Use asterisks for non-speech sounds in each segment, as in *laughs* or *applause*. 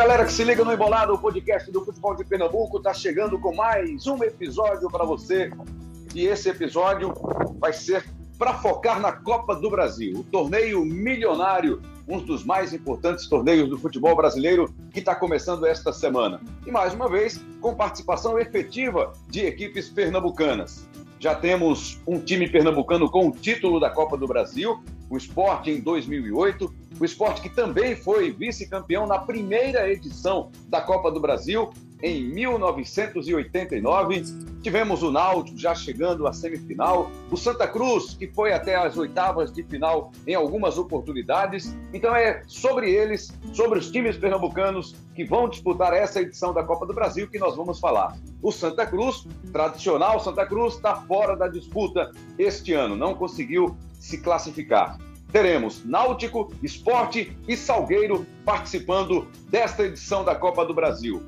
Galera que se liga no Embolado, o podcast do futebol de Pernambuco está chegando com mais um episódio para você. E esse episódio vai ser para focar na Copa do Brasil, o torneio milionário, um dos mais importantes torneios do futebol brasileiro que está começando esta semana. E mais uma vez, com participação efetiva de equipes pernambucanas. Já temos um time pernambucano com o título da Copa do Brasil, o Sport em 2008, o esporte que também foi vice-campeão na primeira edição da Copa do Brasil, em 1989. Tivemos o Náutico já chegando à semifinal, o Santa Cruz, que foi até as oitavas de final em algumas oportunidades. Então é sobre eles, sobre os times pernambucanos que vão disputar essa edição da Copa do Brasil que nós vamos falar. O Santa Cruz, tradicional Santa Cruz, está fora da disputa este ano, não conseguiu se classificar teremos Náutico, Esporte e Salgueiro participando desta edição da Copa do Brasil.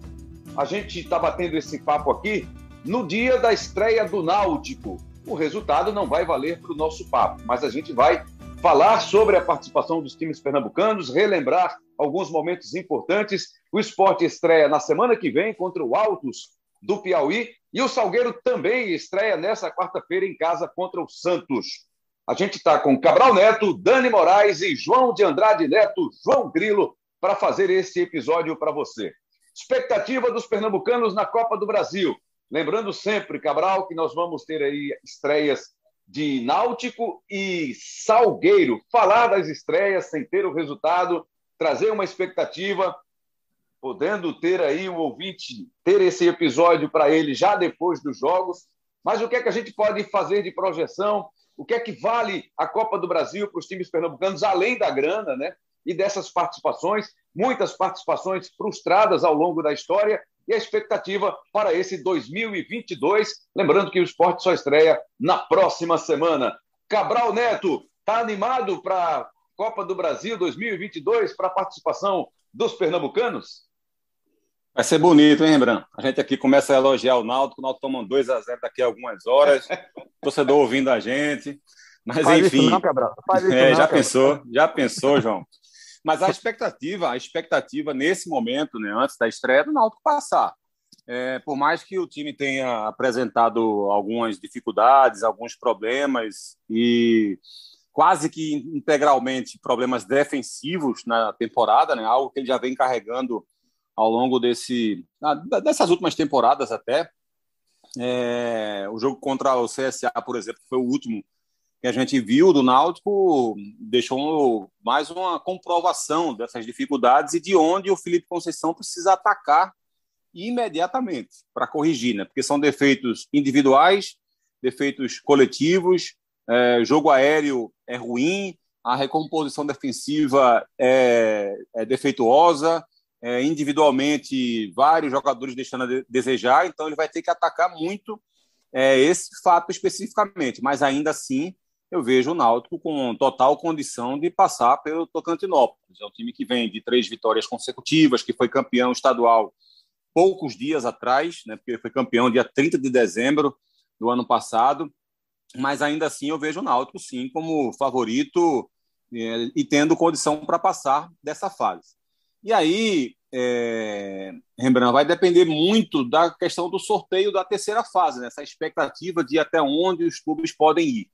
A gente está batendo esse papo aqui no dia da estreia do Náutico. O resultado não vai valer para o nosso papo, mas a gente vai falar sobre a participação dos times pernambucanos, relembrar alguns momentos importantes. O esporte estreia na semana que vem contra o Altos do Piauí e o Salgueiro também estreia nessa quarta-feira em casa contra o Santos. A gente está com Cabral Neto, Dani Moraes e João de Andrade Neto, João Grilo, para fazer esse episódio para você. Expectativa dos pernambucanos na Copa do Brasil. Lembrando sempre, Cabral, que nós vamos ter aí estreias de Náutico e Salgueiro. Falar das estreias sem ter o resultado, trazer uma expectativa, podendo ter aí o ouvinte, ter esse episódio para ele já depois dos jogos. Mas o que é que a gente pode fazer de projeção? O que é que vale a Copa do Brasil para os times pernambucanos, além da grana, né? E dessas participações, muitas participações frustradas ao longo da história e a expectativa para esse 2022. Lembrando que o esporte só estreia na próxima semana. Cabral Neto, está animado para a Copa do Brasil 2022 para a participação dos pernambucanos? Vai ser bonito, hein, Rembrandt? A gente aqui começa a elogiar o Náutico, o Náutico toma um 2 a 0 daqui a algumas horas, *laughs* torcedor ouvindo a gente. Mas Faz enfim. Não, é, não, já pensou, já pensou, João. Mas a expectativa, a expectativa nesse momento, né, antes da estreia, do Náutico passar. É, por mais que o time tenha apresentado algumas dificuldades, alguns problemas e quase que integralmente problemas defensivos na temporada, né, algo que ele já vem carregando ao longo desse, dessas últimas temporadas até. É, o jogo contra o CSA, por exemplo, foi o último que a gente viu do Náutico, deixou mais uma comprovação dessas dificuldades e de onde o Felipe Conceição precisa atacar imediatamente para corrigir, né? porque são defeitos individuais, defeitos coletivos, é, jogo aéreo é ruim, a recomposição defensiva é, é defeituosa, individualmente vários jogadores deixando a desejar, então ele vai ter que atacar muito é, esse fato especificamente, mas ainda assim eu vejo o Náutico com total condição de passar pelo Tocantinópolis. É um time que vem de três vitórias consecutivas, que foi campeão estadual poucos dias atrás, né, porque foi campeão dia 30 de dezembro do ano passado, mas ainda assim eu vejo o Náutico sim como favorito é, e tendo condição para passar dessa fase. E aí, é, Rembrandt, vai depender muito da questão do sorteio da terceira fase, né? essa expectativa de até onde os clubes podem ir.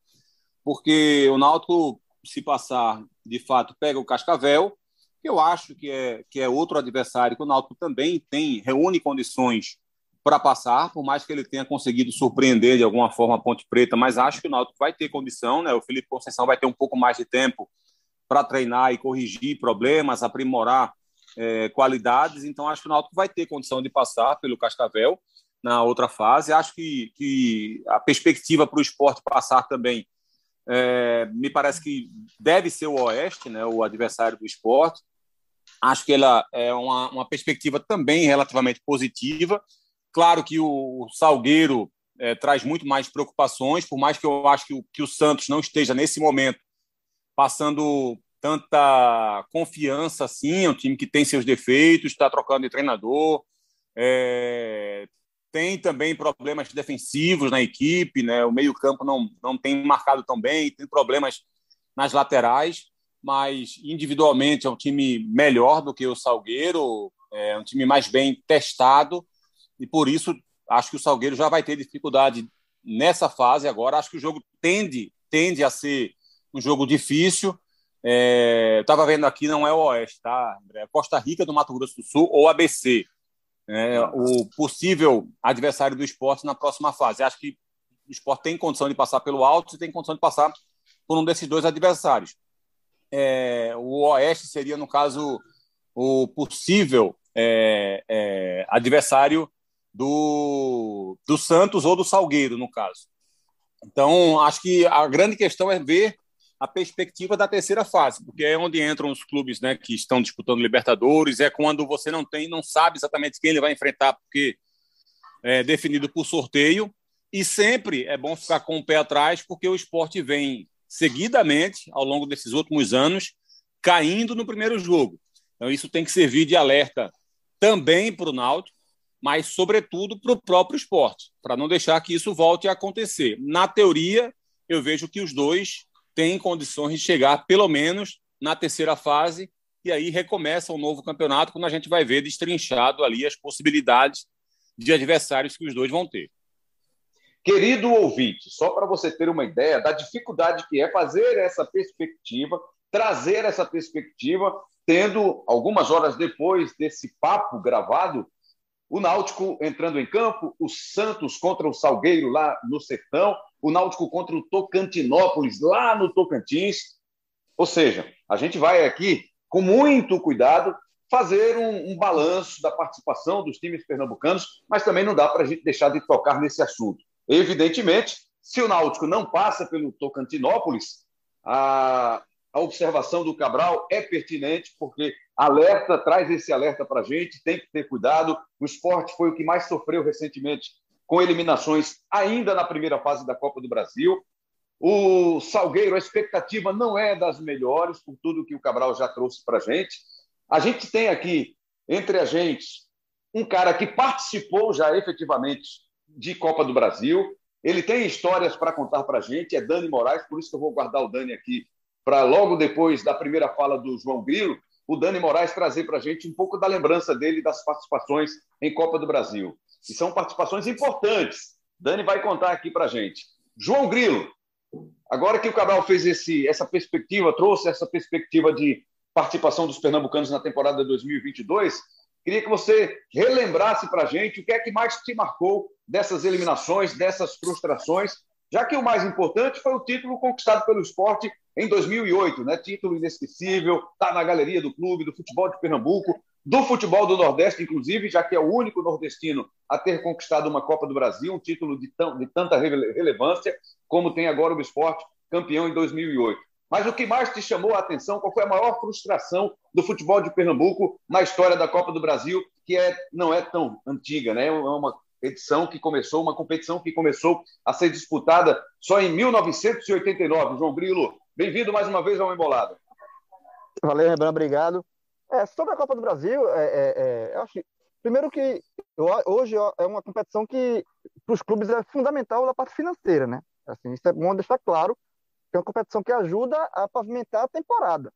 Porque o Náutico, se passar, de fato, pega o Cascavel, que eu acho que é, que é outro adversário que o Náutico também tem, reúne condições para passar, por mais que ele tenha conseguido surpreender de alguma forma a Ponte Preta, mas acho que o Náutico vai ter condição, né? O Felipe Conceição vai ter um pouco mais de tempo para treinar e corrigir problemas, aprimorar é, qualidades, então acho que o Náutico vai ter condição de passar pelo Cascavel na outra fase. Acho que, que a perspectiva para o esporte passar também é, me parece que deve ser o Oeste, né, o adversário do esporte. Acho que ela é uma, uma perspectiva também relativamente positiva. Claro que o Salgueiro é, traz muito mais preocupações, por mais que eu acho que o, que o Santos não esteja nesse momento passando tanta confiança assim. É um time que tem seus defeitos, está trocando de treinador, é, tem também problemas defensivos na equipe, né? O meio-campo não, não tem marcado tão bem, tem problemas nas laterais, mas individualmente é um time melhor do que o Salgueiro. é um time mais bem testado e por isso acho que o Salgueiro já vai ter dificuldade nessa fase agora. Acho que o jogo tende, tende a ser um jogo difícil. É, Estava vendo aqui, não é o Oeste, tá, André? Costa Rica do Mato Grosso do Sul ou ABC. É, o possível adversário do esporte na próxima fase. Acho que o esporte tem condição de passar pelo alto e tem condição de passar por um desses dois adversários. É, o Oeste seria, no caso, o possível é, é, adversário do, do Santos ou do Salgueiro, no caso. Então, acho que a grande questão é ver a perspectiva da terceira fase, porque é onde entram os clubes né, que estão disputando Libertadores, é quando você não tem, não sabe exatamente quem ele vai enfrentar, porque é definido por sorteio, e sempre é bom ficar com o pé atrás, porque o esporte vem seguidamente, ao longo desses últimos anos, caindo no primeiro jogo. Então, isso tem que servir de alerta também para o Náutico, mas, sobretudo, para o próprio esporte, para não deixar que isso volte a acontecer. Na teoria, eu vejo que os dois têm condições de chegar, pelo menos, na terceira fase, e aí recomeça um novo campeonato, quando a gente vai ver destrinchado ali as possibilidades de adversários que os dois vão ter. Querido ouvinte, só para você ter uma ideia da dificuldade que é fazer essa perspectiva, trazer essa perspectiva, tendo algumas horas depois desse papo gravado, o Náutico entrando em campo, o Santos contra o Salgueiro lá no Sertão, o Náutico contra o Tocantinópolis lá no Tocantins. Ou seja, a gente vai aqui, com muito cuidado, fazer um, um balanço da participação dos times pernambucanos, mas também não dá para a gente deixar de tocar nesse assunto. Evidentemente, se o Náutico não passa pelo Tocantinópolis, a, a observação do Cabral é pertinente, porque alerta, traz esse alerta para a gente, tem que ter cuidado. O esporte foi o que mais sofreu recentemente com eliminações ainda na primeira fase da Copa do Brasil. O Salgueiro, a expectativa não é das melhores, por tudo que o Cabral já trouxe para a gente. A gente tem aqui, entre a gente, um cara que participou já efetivamente de Copa do Brasil. Ele tem histórias para contar para a gente, é Dani Moraes, por isso que eu vou guardar o Dani aqui para logo depois da primeira fala do João Grilo, o Dani Moraes trazer para a gente um pouco da lembrança dele das participações em Copa do Brasil. E são participações importantes. Dani vai contar aqui para gente. João Grilo, agora que o Cabral fez esse, essa perspectiva, trouxe essa perspectiva de participação dos pernambucanos na temporada 2022, queria que você relembrasse para gente o que é que mais te marcou dessas eliminações, dessas frustrações, já que o mais importante foi o título conquistado pelo esporte em 2008, né? Título inesquecível, está na galeria do clube, do futebol de Pernambuco, do futebol do Nordeste, inclusive, já que é o único nordestino a ter conquistado uma Copa do Brasil, um título de, tão, de tanta relevância, como tem agora o esporte, campeão em 2008. Mas o que mais te chamou a atenção? Qual foi a maior frustração do futebol de Pernambuco na história da Copa do Brasil, que é, não é tão antiga, né? É uma edição que começou, uma competição que começou a ser disputada só em 1989. João Grilo, Bem-vindo mais uma vez ao Embolado. Valeu, Rebran, obrigado. É, sobre a Copa do Brasil, é, é, é eu acho primeiro que eu, hoje é uma competição que para os clubes é fundamental na parte financeira, né? Assim, isso é bom deixar claro que é uma competição que ajuda a pavimentar a temporada.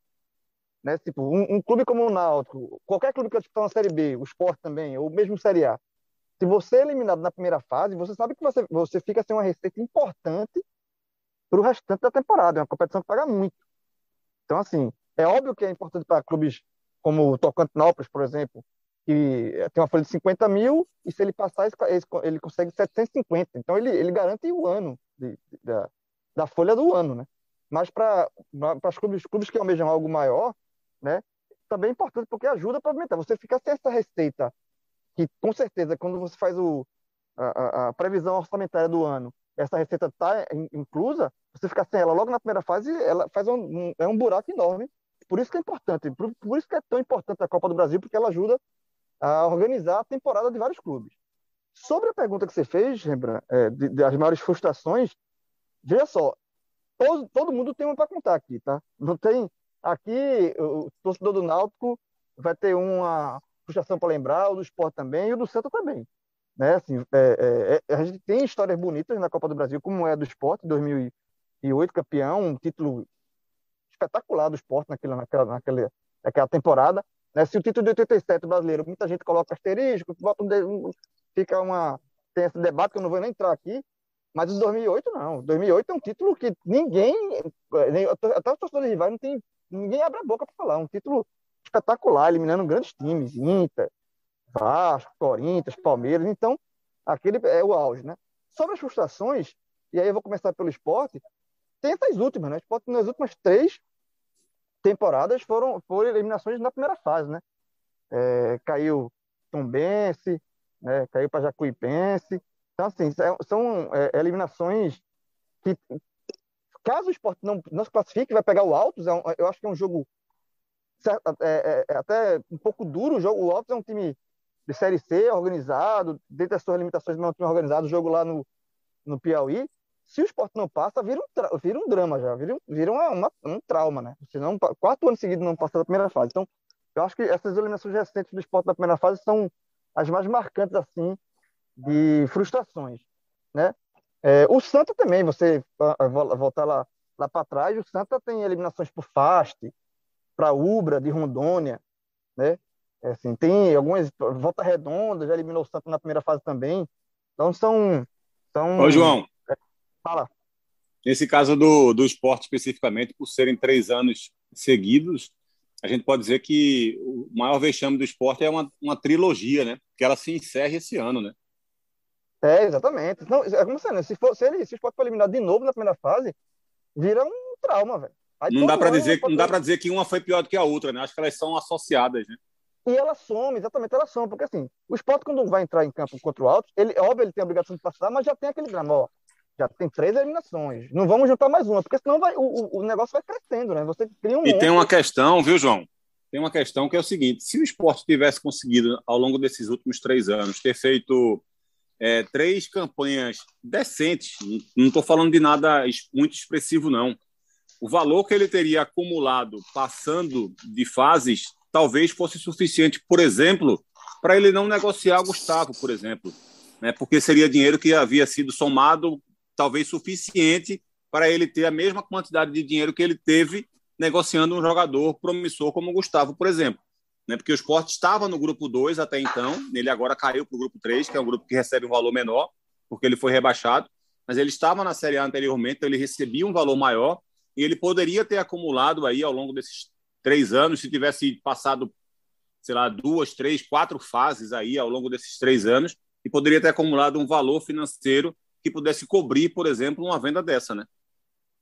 Né? Tipo, um, um clube como o Náutico, qualquer clube que está na Série B, o Sport também, ou mesmo Série A, se você é eliminado na primeira fase, você sabe que você, você fica sem uma receita importante para o restante da temporada. É uma competição que paga muito. Então, assim, é óbvio que é importante para clubes como o Tocantinópolis, por exemplo, que tem uma folha de 50 mil e se ele passar, ele consegue 750. Então, ele, ele garante o ano de, de, da, da folha do ano, né? Mas para os clubes, clubes que almejam algo maior, né? Também é importante porque ajuda para aumentar. Você fica sem essa receita, que com certeza, quando você faz o, a, a previsão orçamentária do ano, essa receita está inclusa, você ficar sem ela logo na primeira fase, ela faz um, um, é um buraco enorme. Por isso que é importante, por, por, isso que é tão importante a Copa do Brasil, porque ela ajuda a organizar a temporada de vários clubes. Sobre a pergunta que você fez, Rembrandt, é, de, das maiores frustrações, veja só, todo, todo mundo tem uma para contar aqui, tá? Não tem. Aqui, o torcedor do Náutico vai ter uma frustração para lembrar, o do Sport também, e o do Santa também. Né? Assim, é, é, é, a gente tem histórias bonitas na Copa do Brasil, como é a do Sport, 2008, campeão, um título espetacular do Sport naquela, naquela, naquela, naquela temporada. Né? Se o título de 87 brasileiro, muita gente coloca asterisco, bota um, fica uma. Tem esse debate que eu não vou nem entrar aqui, mas o 2008 não. 2008 é um título que ninguém, nem, até os torcedores rivais, não tem, ninguém abre a boca para falar. Um título espetacular, eliminando grandes times, Inter, Vasco, Corinthians, Palmeiras. Então, aquele é o auge, né? Sobre as frustrações, e aí eu vou começar pelo esporte, tem essas últimas, né? O esporte nas últimas três temporadas foram, foram eliminações na primeira fase, né? É, caiu Tombense, né? caiu para Jacuipense. Então, assim, é, são é, eliminações que, caso o esporte não, não se classifique, vai pegar o Altos. É um, eu acho que é um jogo é, é, é, até um pouco duro. O, jogo, o Altos é um time de Série C, organizado, dentro das suas limitações, mas é um time organizado. O jogo lá no, no Piauí se o esporte não passa, vira um, vira um drama já, vira, vira uma, uma, um trauma, né? Se não, quatro anos seguidos não passa da primeira fase. Então, eu acho que essas eliminações recentes do esporte da primeira fase são as mais marcantes, assim, de frustrações, né? É, o Santa também, você voltar lá, lá para trás, o Santa tem eliminações por Fast, para Ubra, de Rondônia, né? É, assim, tem algumas, Volta Redonda já eliminou o Santa na primeira fase também. Então, são... são Ô, João, Fala. Nesse caso do, do esporte especificamente, por serem três anos seguidos, a gente pode dizer que o maior vexame do esporte é uma, uma trilogia, né? Que ela se encerra esse ano, né? É, exatamente. Não, é como você, né? Se, for, se, ele, se o esporte for eliminado de novo na primeira fase, vira um trauma, velho. Não dá para dizer, não dá para dizer que uma foi pior do que a outra, né? Acho que elas são associadas, né? E ela some, exatamente, ela some, porque assim, o esporte quando vai entrar em campo contra o Alto, ele, óbvio, ele tem a obrigação de passar, mas já tem aquele drama, ó, já tem três eliminações. Não vamos juntar mais uma, porque senão vai, o, o negócio vai crescendo, né? Você cria um. E tem uma questão, viu, João? Tem uma questão que é o seguinte: se o esporte tivesse conseguido, ao longo desses últimos três anos, ter feito é, três campanhas decentes, não estou falando de nada muito expressivo, não. O valor que ele teria acumulado passando de fases talvez fosse suficiente, por exemplo, para ele não negociar Gustavo, por exemplo. Né? Porque seria dinheiro que havia sido somado talvez suficiente para ele ter a mesma quantidade de dinheiro que ele teve negociando um jogador promissor como o Gustavo, por exemplo. Né? Porque o esporte estava no grupo 2 até então, ele agora caiu para o grupo 3, que é um grupo que recebe um valor menor, porque ele foi rebaixado, mas ele estava na Série A anteriormente, então ele recebia um valor maior e ele poderia ter acumulado aí ao longo desses três anos, se tivesse passado, sei lá, duas, três, quatro fases aí ao longo desses três anos, e poderia ter acumulado um valor financeiro que pudesse cobrir, por exemplo, uma venda dessa, né?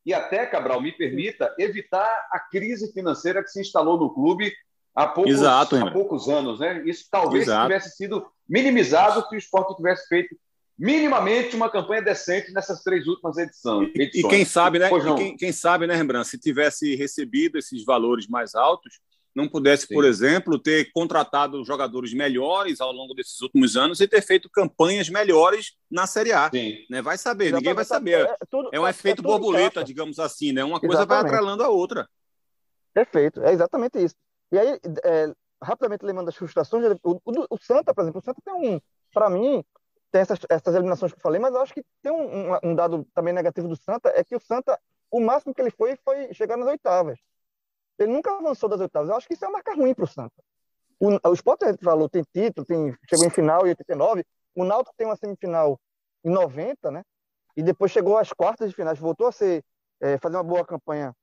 E até, Cabral, me permita evitar a crise financeira que se instalou no clube há poucos, Exato, há poucos anos, né? Isso talvez Exato. tivesse sido minimizado se o esporte tivesse feito minimamente uma campanha decente nessas três últimas edições. E, e quem sabe, né? Quem, quem, sabe, né, Rembrandt, se tivesse recebido esses valores mais altos, não pudesse, Sim. por exemplo, ter contratado jogadores melhores ao longo desses últimos anos e ter feito campanhas melhores na Série A. Né? Vai saber, Exatamente. ninguém vai saber. É, tudo, é um é, efeito é borboleta, digamos assim, né? Uma coisa exatamente. vai atrelando a outra. Perfeito, é exatamente isso. E aí, é, rapidamente lembrando das frustrações, o, o, o, Santa, por exemplo, o Santa tem um, para mim, tem essas, essas eliminações que eu falei, mas eu acho que tem um, um, um dado também negativo do Santa, é que o Santa, o máximo que ele foi foi chegar nas oitavas. Ele nunca avançou das oitavas. Eu acho que isso é uma marca ruim para o Santa. O Sport, falou, tem título, tem, chegou em final em 89. O Náutico tem uma semifinal em 90, né? E depois chegou às quartas de finais, voltou a ser é, fazer uma boa campanha.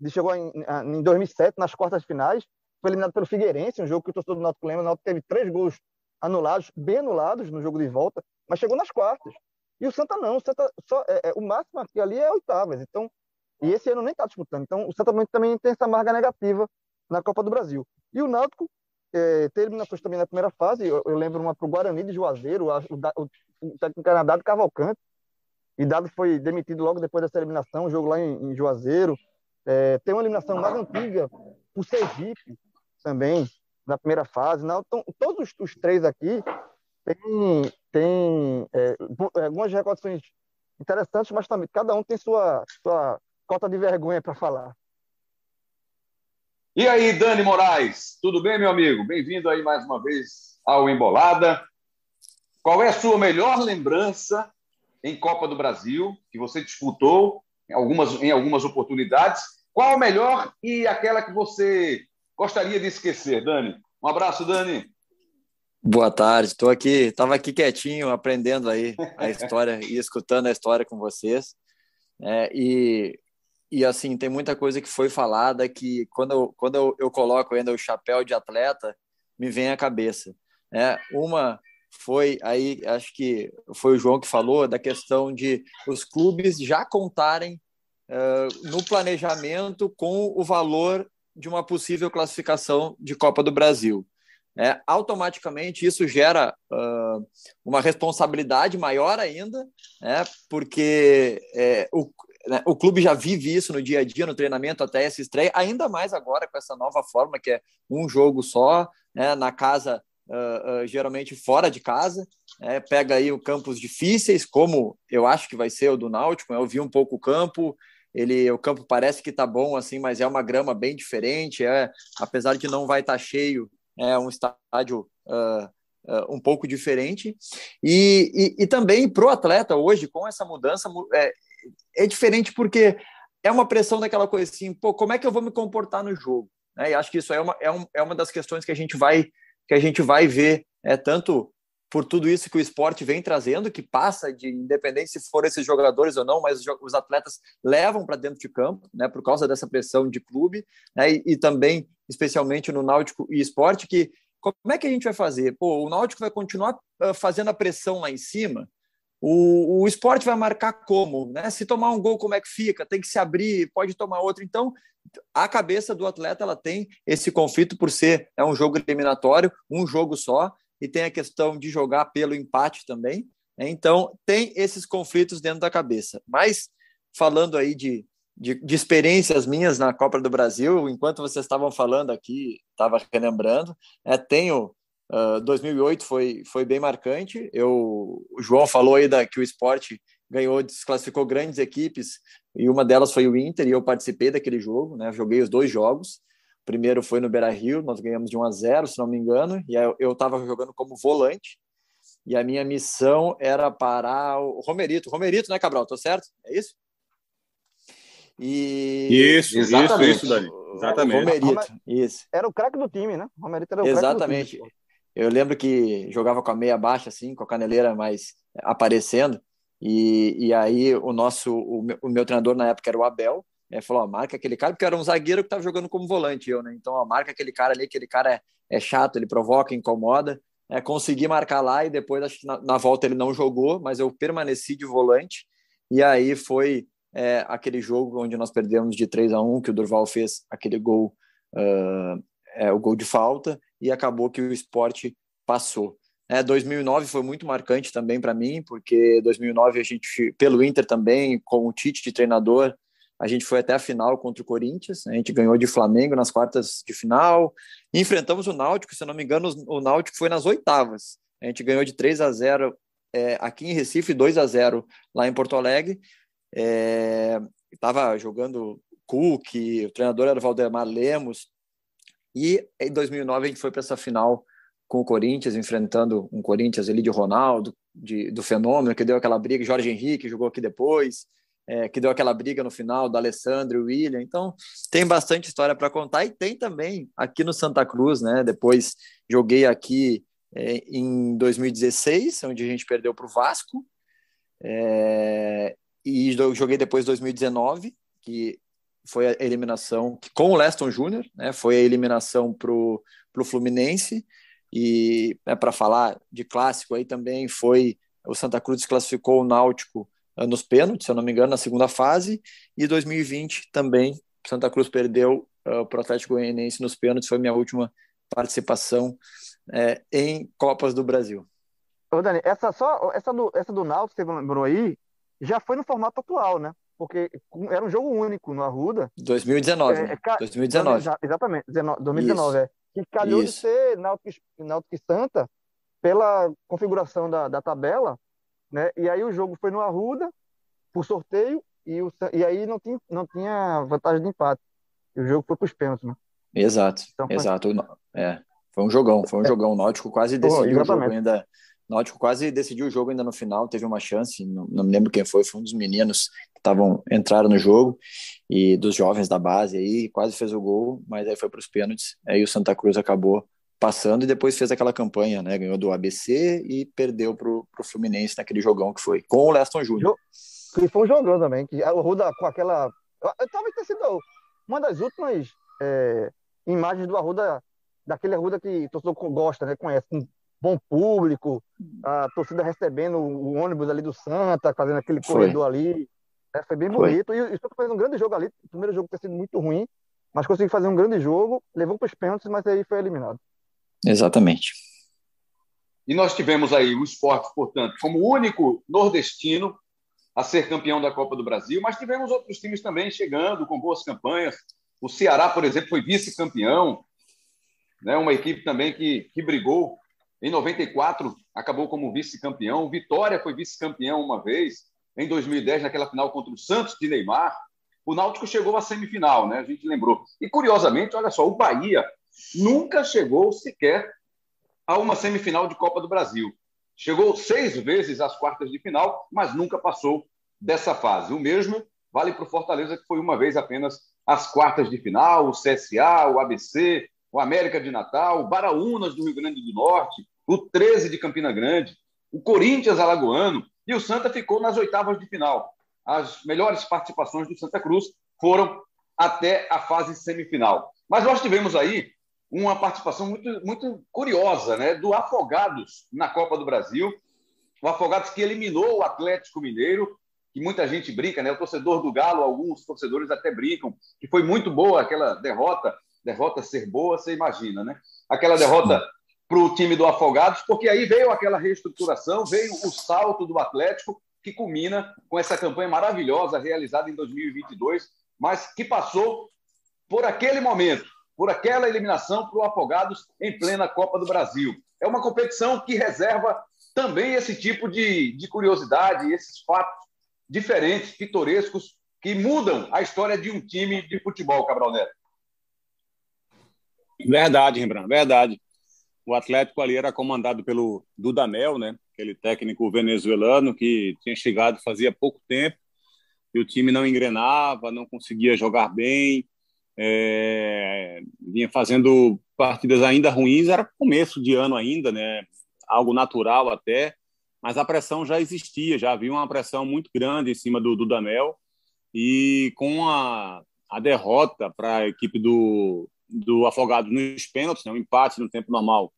Ele chegou em, em 2007 nas quartas de finais, foi eliminado pelo Figueirense, um jogo que o torcedor do Náutico lembra. O Náutico teve três gols anulados, bem anulados no jogo de volta, mas chegou nas quartas. E o Santa não, o Santa só é, é, o máximo aqui ali é oitavas. Então e esse ano nem está disputando. Então, o Santa também tem essa marca negativa na Copa do Brasil. E o Náutico é, tem eliminações também na primeira fase. Eu, eu lembro uma para o Guarani de Juazeiro, o, o, o técnico era Dado Cavalcante. E Dado foi demitido logo depois dessa eliminação, o jogo lá em, em Juazeiro. É, tem uma eliminação mais antiga, o Sergipe também, na primeira fase. Não, então, todos os, três aqui têm, têm é, algumas recordações interessantes, mas também cada um tem sua, sua cota de vergonha para falar. E aí, Dani Moraes, tudo bem, meu amigo? Bem-vindo aí mais uma vez ao Embolada. Qual é a sua melhor lembrança em Copa do Brasil, que você disputou em algumas, em algumas oportunidades? Qual a melhor e aquela que você gostaria de esquecer, Dani? Um abraço, Dani. Boa tarde, estou aqui, estava aqui quietinho, aprendendo aí a história *laughs* e escutando a história com vocês. É, e, e assim, tem muita coisa que foi falada que quando eu, quando eu, eu coloco ainda o chapéu de atleta, me vem à cabeça. É, uma foi aí, acho que foi o João que falou, da questão de os clubes já contarem uh, no planejamento com o valor de uma possível classificação de Copa do Brasil. É, automaticamente isso gera uh, uma responsabilidade maior ainda, né, porque é, o, né, o clube já vive isso no dia a dia, no treinamento até essa estreia, ainda mais agora com essa nova forma que é um jogo só, né, na casa, uh, uh, geralmente fora de casa, né, pega aí o campos difíceis, como eu acho que vai ser o do Náutico, eu vi um pouco o campo, ele o campo parece que tá bom assim, mas é uma grama bem diferente, é apesar de não vai estar tá cheio, é um estádio uh, uh, um pouco diferente. E, e, e também para o atleta hoje com essa mudança é, é diferente porque é uma pressão daquela coisa assim, pô, como é que eu vou me comportar no jogo? Né? E acho que isso é uma, é, um, é uma das questões que a gente vai que a gente vai ver é tanto por tudo isso que o esporte vem trazendo, que passa de independente se for esses jogadores ou não, mas os atletas levam para dentro de campo, né, por causa dessa pressão de clube, né, e, e, também, especialmente no Náutico e esporte, que como é que a gente vai fazer? Pô, o Náutico vai continuar uh, fazendo a pressão lá em cima, o, o esporte vai marcar como? Né? Se tomar um gol, como é que fica? Tem que se abrir, pode tomar outro. Então, a cabeça do atleta ela tem esse conflito por ser é um jogo eliminatório, um jogo só, e tem a questão de jogar pelo empate também. Né? Então, tem esses conflitos dentro da cabeça. Mas, falando aí de, de, de experiências minhas na Copa do Brasil, enquanto vocês estavam falando aqui, estava relembrando, é, tenho. Uh, 2008 foi, foi bem marcante. Eu, o João falou aí da, que o esporte ganhou, desclassificou grandes equipes, e uma delas foi o Inter, e eu participei daquele jogo, né? Joguei os dois jogos primeiro foi no Beira Rio, nós ganhamos de 1 a 0, se não me engano, e eu estava jogando como volante, e a minha missão era parar o Romerito. Romerito, né, Cabral? Tô certo? É isso? E... Isso, Exatamente. isso, isso, Dani. Exatamente. Romerito, isso. Era o craque do time, né? Romerito era o Exatamente. Eu lembro que jogava com a meia baixa, assim, com a caneleira mais aparecendo, e, e aí o nosso, o meu, o meu treinador na época era o Abel, é, falou, ó, marca aquele cara, porque era um zagueiro que estava jogando como volante, eu, né? Então, ó, marca aquele cara ali, aquele cara é, é chato, ele provoca, incomoda. É, consegui marcar lá e depois, acho que na, na, volta ele não jogou, mas eu permaneci de volante. E aí foi é, aquele jogo onde nós perdemos de 3 a 1 que o Durval fez aquele gol, uh, é, o gol de falta, e acabou que o esporte passou. É, 2009 foi muito marcante também para mim, porque 2009 a gente, pelo Inter também, com o Tite de treinador, a gente foi até a final contra o Corinthians, a gente ganhou de Flamengo nas quartas de final, enfrentamos o Náutico, se não me engano, o Náutico foi nas oitavas. A gente ganhou de 3 a 0 é, aqui em Recife, 2 a 0 lá em Porto Alegre. Estava é, jogando Cook, o treinador era o Valdemar Lemos. E em 2009 a gente foi para essa final com o Corinthians, enfrentando um Corinthians ali de Ronaldo, de, do Fenômeno, que deu aquela briga, Jorge Henrique jogou aqui depois é, que deu aquela briga no final da Alessandro e William. Então, tem bastante história para contar e tem também aqui no Santa Cruz, né? Depois joguei aqui é, em 2016, onde a gente perdeu para o Vasco, é, e joguei depois 2019, que foi a eliminação com o Leston Júnior, né? Foi a eliminação para o Fluminense. E é, para falar de clássico aí também foi o Santa Cruz classificou o Náutico nos pênaltis, se eu não me engano, na segunda fase, e 2020 também, Santa Cruz perdeu uh, para o Atlético Goianiense nos pênaltis, foi minha última participação é, em Copas do Brasil. Ô Dani, essa, só, essa, do, essa do Náutico você lembrou aí, já foi no formato atual, né? Porque era um jogo único no Arruda. 2019, é, né? 2019. Exatamente, 2019, Isso. é. Que calhou Isso. de ser Náutico, Náutico e Santa pela configuração da, da tabela, né? E aí o jogo foi no Arruda, por sorteio, e, o, e aí não tinha, não tinha vantagem de empate. E o jogo foi para os pênaltis, né? Exato, então, exato. É, foi um jogão, foi um é. jogão. O Náutico quase decidiu oh, o jogo ainda. Náutico quase decidiu o jogo ainda no final, teve uma chance, não, não me lembro quem foi, foi um dos meninos que estavam entraram no jogo e dos jovens da base aí, quase fez o gol, mas aí foi para os pênaltis. Aí o Santa Cruz acabou passando e depois fez aquela campanha, né? Ganhou do ABC e perdeu para o Fluminense naquele jogão que foi, com o Leston Júnior. Que foi um jogão também, que o Arruda com aquela. Talvez tenha sido uma das últimas é, imagens do Arruda, daquele Arruda que o torcedor gosta, né? Conhece, com bom público, a torcida recebendo o ônibus ali do Santa, fazendo aquele foi. corredor ali. É, foi bem bonito. Foi. E o Santa fez um grande jogo ali. O primeiro jogo ter sido muito ruim, mas conseguiu fazer um grande jogo, levou para os pênaltis, mas aí foi eliminado. Exatamente. E nós tivemos aí o esporte, portanto, como o único nordestino a ser campeão da Copa do Brasil, mas tivemos outros times também chegando com boas campanhas. O Ceará, por exemplo, foi vice-campeão, né? uma equipe também que, que brigou. Em 94, acabou como vice-campeão. Vitória foi vice-campeão uma vez. Em 2010, naquela final contra o Santos de Neymar. O Náutico chegou à semifinal, né? A gente lembrou. E curiosamente, olha só, o Bahia nunca chegou sequer a uma semifinal de Copa do Brasil. Chegou seis vezes às quartas de final, mas nunca passou dessa fase. O mesmo vale para o Fortaleza, que foi uma vez apenas às quartas de final, o CSA, o ABC, o América de Natal, o Baraunas do Rio Grande do Norte, o 13 de Campina Grande, o Corinthians Alagoano, e o Santa ficou nas oitavas de final as melhores participações do Santa Cruz foram até a fase semifinal. Mas nós tivemos aí uma participação muito, muito curiosa né, do Afogados na Copa do Brasil. O Afogados que eliminou o Atlético Mineiro, que muita gente brinca, né? O torcedor do Galo, alguns torcedores até brincam, que foi muito boa aquela derrota. Derrota ser boa, você imagina, né? Aquela derrota para o time do Afogados, porque aí veio aquela reestruturação, veio o salto do Atlético que culmina com essa campanha maravilhosa realizada em 2022, mas que passou por aquele momento, por aquela eliminação para o Afogados em plena Copa do Brasil. É uma competição que reserva também esse tipo de, de curiosidade, esses fatos diferentes, pitorescos, que mudam a história de um time de futebol, Cabral Neto. Verdade, Rembrandt, verdade. O Atlético ali era comandado pelo Dudamel, né? aquele técnico venezuelano que tinha chegado fazia pouco tempo e o time não engrenava, não conseguia jogar bem, é, vinha fazendo partidas ainda ruins, era começo de ano ainda, né? Algo natural até, mas a pressão já existia, já havia uma pressão muito grande em cima do Dudamel e com a, a derrota para a equipe do, do Afogado nos pênaltis, né, um empate no tempo normal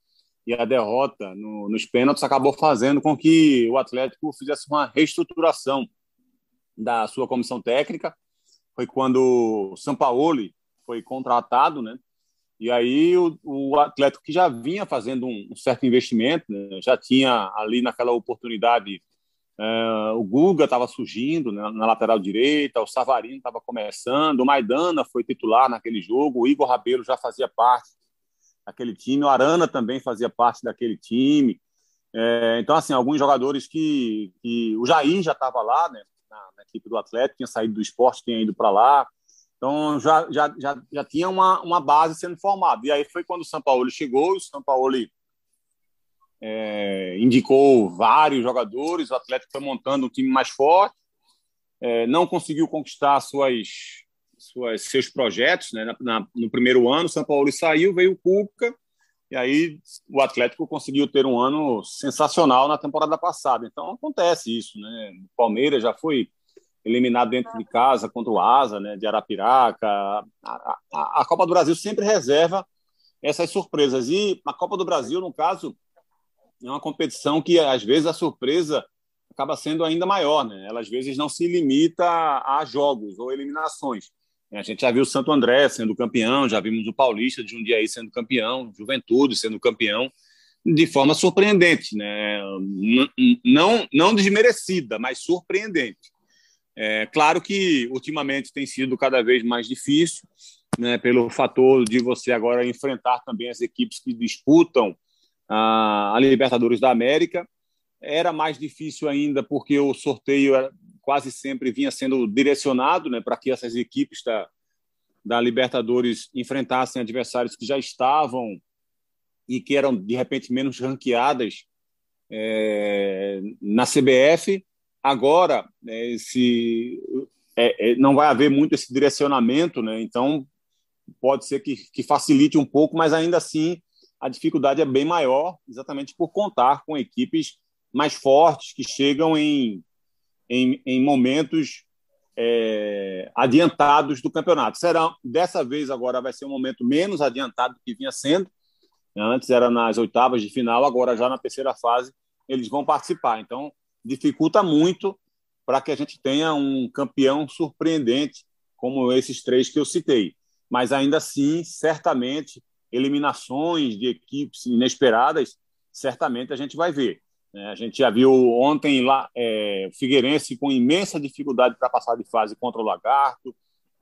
e a derrota no, nos pênaltis acabou fazendo com que o Atlético fizesse uma reestruturação da sua comissão técnica. Foi quando o Sampaoli foi contratado, né? E aí o, o Atlético que já vinha fazendo um, um certo investimento, né? já tinha ali naquela oportunidade uh, o Guga estava surgindo né? na lateral direita, o Savarino estava começando, o Maidana foi titular naquele jogo, o Igor Rabelo já fazia parte aquele time. O Arana também fazia parte daquele time. É, então, assim, alguns jogadores que, que o Jair já estava lá, né, na, na, equipe do Atlético, tinha saído do esporte, tinha ido para lá. Então, já, já, já, já tinha uma, uma base sendo formada. E aí foi quando o São Paulo chegou, o São Paulo é, indicou vários jogadores, o Atlético foi montando um time mais forte, é, não conseguiu conquistar suas, suas, seus projetos. Né? Na, na, no primeiro ano, São Paulo saiu, veio o Cuca, e aí o Atlético conseguiu ter um ano sensacional na temporada passada. Então acontece isso. Né? O Palmeiras já foi eliminado dentro de casa contra o Asa, né, de Arapiraca. A, a, a Copa do Brasil sempre reserva essas surpresas. E a Copa do Brasil, no caso, é uma competição que às vezes a surpresa acaba sendo ainda maior, né? Ela às vezes não se limita a jogos ou eliminações. A gente já viu o Santo André sendo campeão, já vimos o Paulista de um dia aí sendo campeão, Juventude sendo campeão, de forma surpreendente, né? não, não desmerecida, mas surpreendente. É, claro que ultimamente tem sido cada vez mais difícil, né, pelo fator de você agora enfrentar também as equipes que disputam a, Libertadores da América. Era mais difícil ainda porque o sorteio quase sempre vinha sendo direcionado né, para que essas equipes da, da Libertadores enfrentassem adversários que já estavam e que eram, de repente, menos ranqueadas é, na CBF. Agora, é, esse, é, é, não vai haver muito esse direcionamento, né? então pode ser que, que facilite um pouco, mas ainda assim a dificuldade é bem maior, exatamente por contar com equipes mais fortes que chegam em, em, em momentos é, adiantados do campeonato. Será dessa vez agora vai ser um momento menos adiantado do que vinha sendo. Antes era nas oitavas de final, agora já na terceira fase eles vão participar. Então dificulta muito para que a gente tenha um campeão surpreendente como esses três que eu citei. Mas ainda assim, certamente eliminações de equipes inesperadas, certamente a gente vai ver. Né? A gente já viu ontem lá é, o Figueirense com imensa dificuldade para passar de fase contra o Lagarto,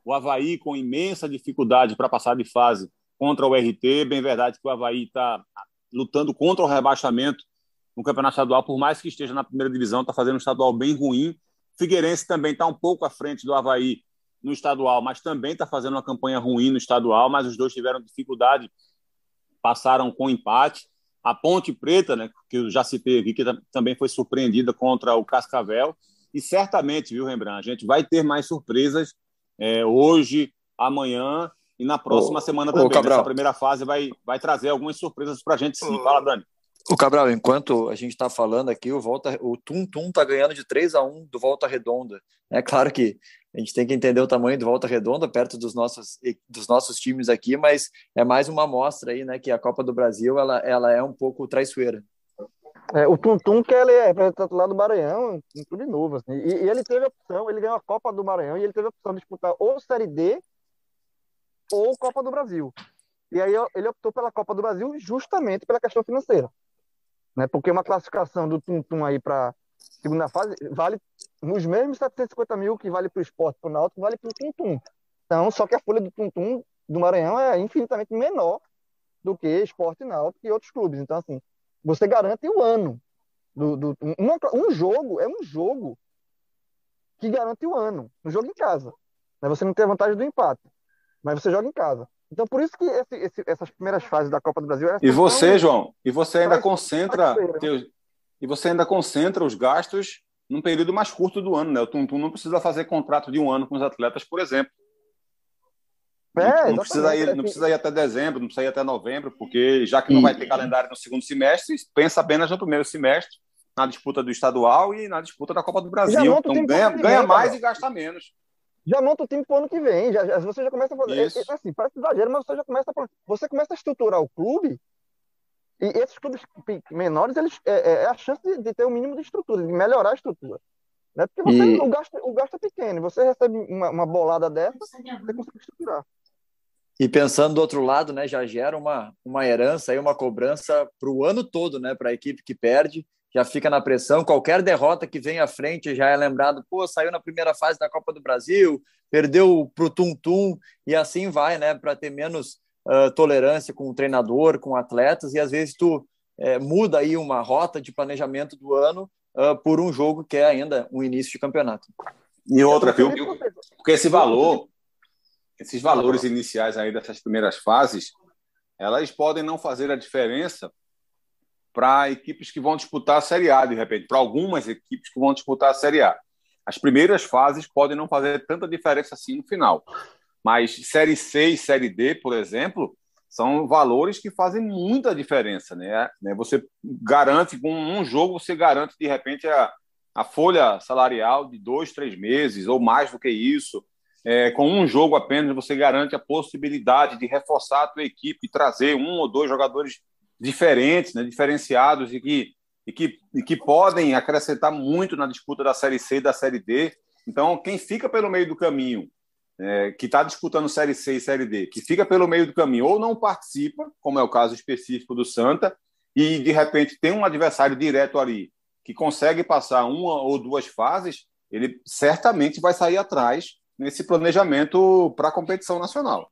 o Havaí com imensa dificuldade para passar de fase contra o RT. Bem verdade que o Havaí está lutando contra o rebaixamento no Campeonato Estadual, por mais que esteja na primeira divisão, está fazendo um estadual bem ruim. Figueirense também está um pouco à frente do Havaí no estadual, mas também está fazendo uma campanha ruim no estadual, mas os dois tiveram dificuldade, passaram com empate. A Ponte Preta, né, que eu já citei aqui, que também foi surpreendida contra o Cascavel. E certamente, viu, Rembrandt, a gente vai ter mais surpresas é, hoje, amanhã e na próxima ô, semana também. Ô, Essa primeira fase vai, vai trazer algumas surpresas para a gente sim. Ô, Fala, Dani. O Cabral, enquanto a gente está falando aqui, o Volta, o Tum Tum está ganhando de 3 a 1 do Volta Redonda. É claro que a gente tem que entender o tamanho do Volta Redonda perto dos nossos, dos nossos times aqui, mas é mais uma amostra aí, né, que a Copa do Brasil ela, ela é um pouco traiçoeira. É, o Tum Tum, que ele é representante lá do Maranhão, um clube novo, assim, e, e, ele teve a opção, ele ganhou a Copa do Maranhão e ele teve a opção de disputar ou Série D ou Copa do Brasil. E aí ele optou pela Copa do Brasil justamente pela questão financeira né? Porque uma classificação do Tum Tum aí para segunda fase vale nos mesmos 750 mil que vale para o esporte, para o Náutico, vale para o Tum Tum. Então, só que a folha do Tum Tum do Maranhão é infinitamente menor do que esporte náutico e outros clubes. Então, assim, você garante o ano. Do, do, uma, um jogo é um jogo que garante o ano. Um jogo em casa. Né? Você não tem a vantagem do empate, mas você joga em casa. Então, por isso que esse, esse, essas primeiras fases da Copa do Brasil. E você, tão... João, e você ainda concentra. Teu, e você ainda concentra os gastos num período mais curto do ano, né? O Tuntum não precisa fazer contrato de um ano com os atletas, por exemplo. É, não, precisa ir, não precisa ir até dezembro, não precisa ir até novembro, porque já que não vai ter calendário no segundo semestre, pensa apenas no primeiro semestre, na disputa do estadual e na disputa da Copa do Brasil. Então ganha, ganha mais e gasta menos já monta o time para o ano que vem. Já, já, você já começa a fazer. Isso. É, assim, parece exagero, mas você já começa a, você começa a estruturar o clube. E esses clubes menores, eles, é, é, é a chance de, de, ter o um mínimo de estrutura, de melhorar a estrutura. Né? Porque você, e... o, gasto, o gasto é pequeno, você recebe uma, uma bolada dessa, você consegue estruturar. E pensando do outro lado, né, já gera uma, uma herança aí, uma cobrança para o ano todo, né, para a equipe que perde já fica na pressão. Qualquer derrota que vem à frente já é lembrado, pô, saiu na primeira fase da Copa do Brasil, perdeu para o Tum Tum, e assim vai, né, para ter menos uh, tolerância com o treinador, com atletas, e às vezes tu é, muda aí uma rota de planejamento do ano uh, por um jogo que é ainda um início de campeonato. E outra, viu? Porque esse valor, esses valores iniciais aí dessas primeiras fases, elas podem não fazer a diferença para equipes que vão disputar a Série A, de repente, para algumas equipes que vão disputar a Série A. As primeiras fases podem não fazer tanta diferença assim no final. Mas Série C e Série D, por exemplo, são valores que fazem muita diferença. Né? né? Você garante, com um jogo, você garante, de repente, a, a folha salarial de dois, três meses, ou mais do que isso. É, com um jogo apenas, você garante a possibilidade de reforçar a tua equipe trazer um ou dois jogadores diferentes, né, diferenciados e que, e, que, e que podem acrescentar muito na disputa da Série C e da Série D. Então, quem fica pelo meio do caminho, é, que está disputando Série C e Série D, que fica pelo meio do caminho ou não participa, como é o caso específico do Santa, e de repente tem um adversário direto ali que consegue passar uma ou duas fases, ele certamente vai sair atrás nesse planejamento para a competição nacional.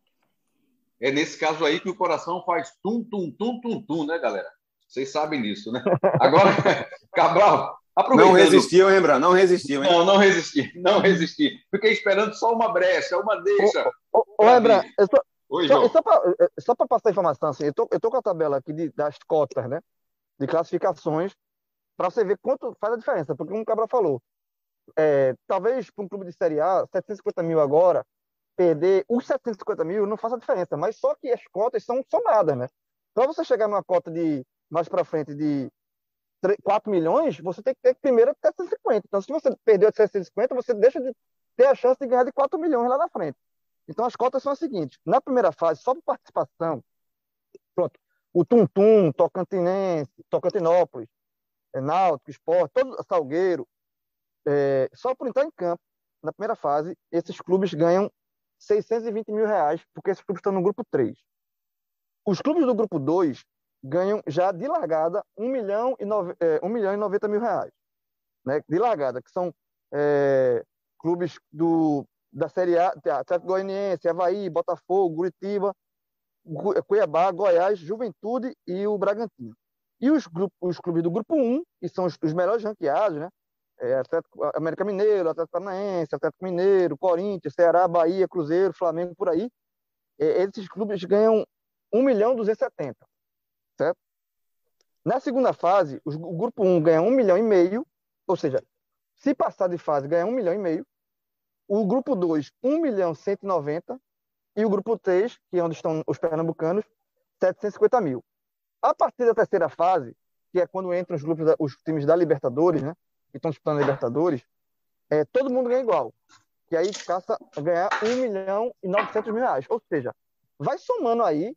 É nesse caso aí que o coração faz tum, tum, tum, tum, tum, né, galera? Vocês sabem disso, né? Agora, *laughs* Cabral, aproveitando... Não resistiu, hein, Bran? Não resistiu, hein? Não, não resisti, não resisti. Fiquei esperando só uma brecha, uma deixa. Ô, ô, ô Embra, eu só, Oi, só, só para passar a informação, assim, eu tô, eu tô com a tabela aqui de, das cotas, né? De classificações, para você ver quanto faz a diferença. Porque, como o Cabral falou, é, talvez para um clube de Série A, 750 mil agora, perder os 750 mil não faz a diferença, mas só que as cotas são somadas, né? Para você chegar numa cota de mais para frente de 3, 4 milhões, você tem que ter primeiro 750. Então, se você perdeu de 750, você deixa de ter a chance de ganhar de 4 milhões lá na frente. Então, as cotas são as seguintes: na primeira fase, só por participação, pronto, o Tum Tum, Tocantinense, Tocantinópolis, é, Náutico, Esporte, todo Salgueiro, é, só por entrar em campo, na primeira fase, esses clubes ganham 620 mil reais, porque esses clubes estão no grupo 3. Os clubes do grupo 2 ganham já de largada 1 milhão e, 9, é, 1 milhão e 90 mil reais. Né, de largada, que são é, clubes do, da Série A, Atlético Goianiense, Havaí, Botafogo, Curitiba, Cuiabá, Goiás, Juventude e o Bragantino. E os, os clubes do grupo 1, que são os, os melhores ranqueados, né? É, Atlético, América Mineiro, Atlético Paranaense, Atlético Mineiro, Corinthians, Ceará, Bahia, Cruzeiro, Flamengo, por aí. É, esses clubes ganham 1 milhão 270, certo? Na segunda fase, o grupo 1 ganha 1 milhão e meio, ou seja, se passar de fase, ganha 1 milhão e meio. O grupo 2, 1 milhão 190. E o grupo 3, que é onde estão os pernambucanos, 750 mil. A partir da terceira fase, que é quando entram os grupos, os times da Libertadores, né? Que estão disputando a Libertadores, é, todo mundo ganha igual. Que aí caça a ganhar 1 milhão e 900 mil reais. Ou seja, vai somando aí,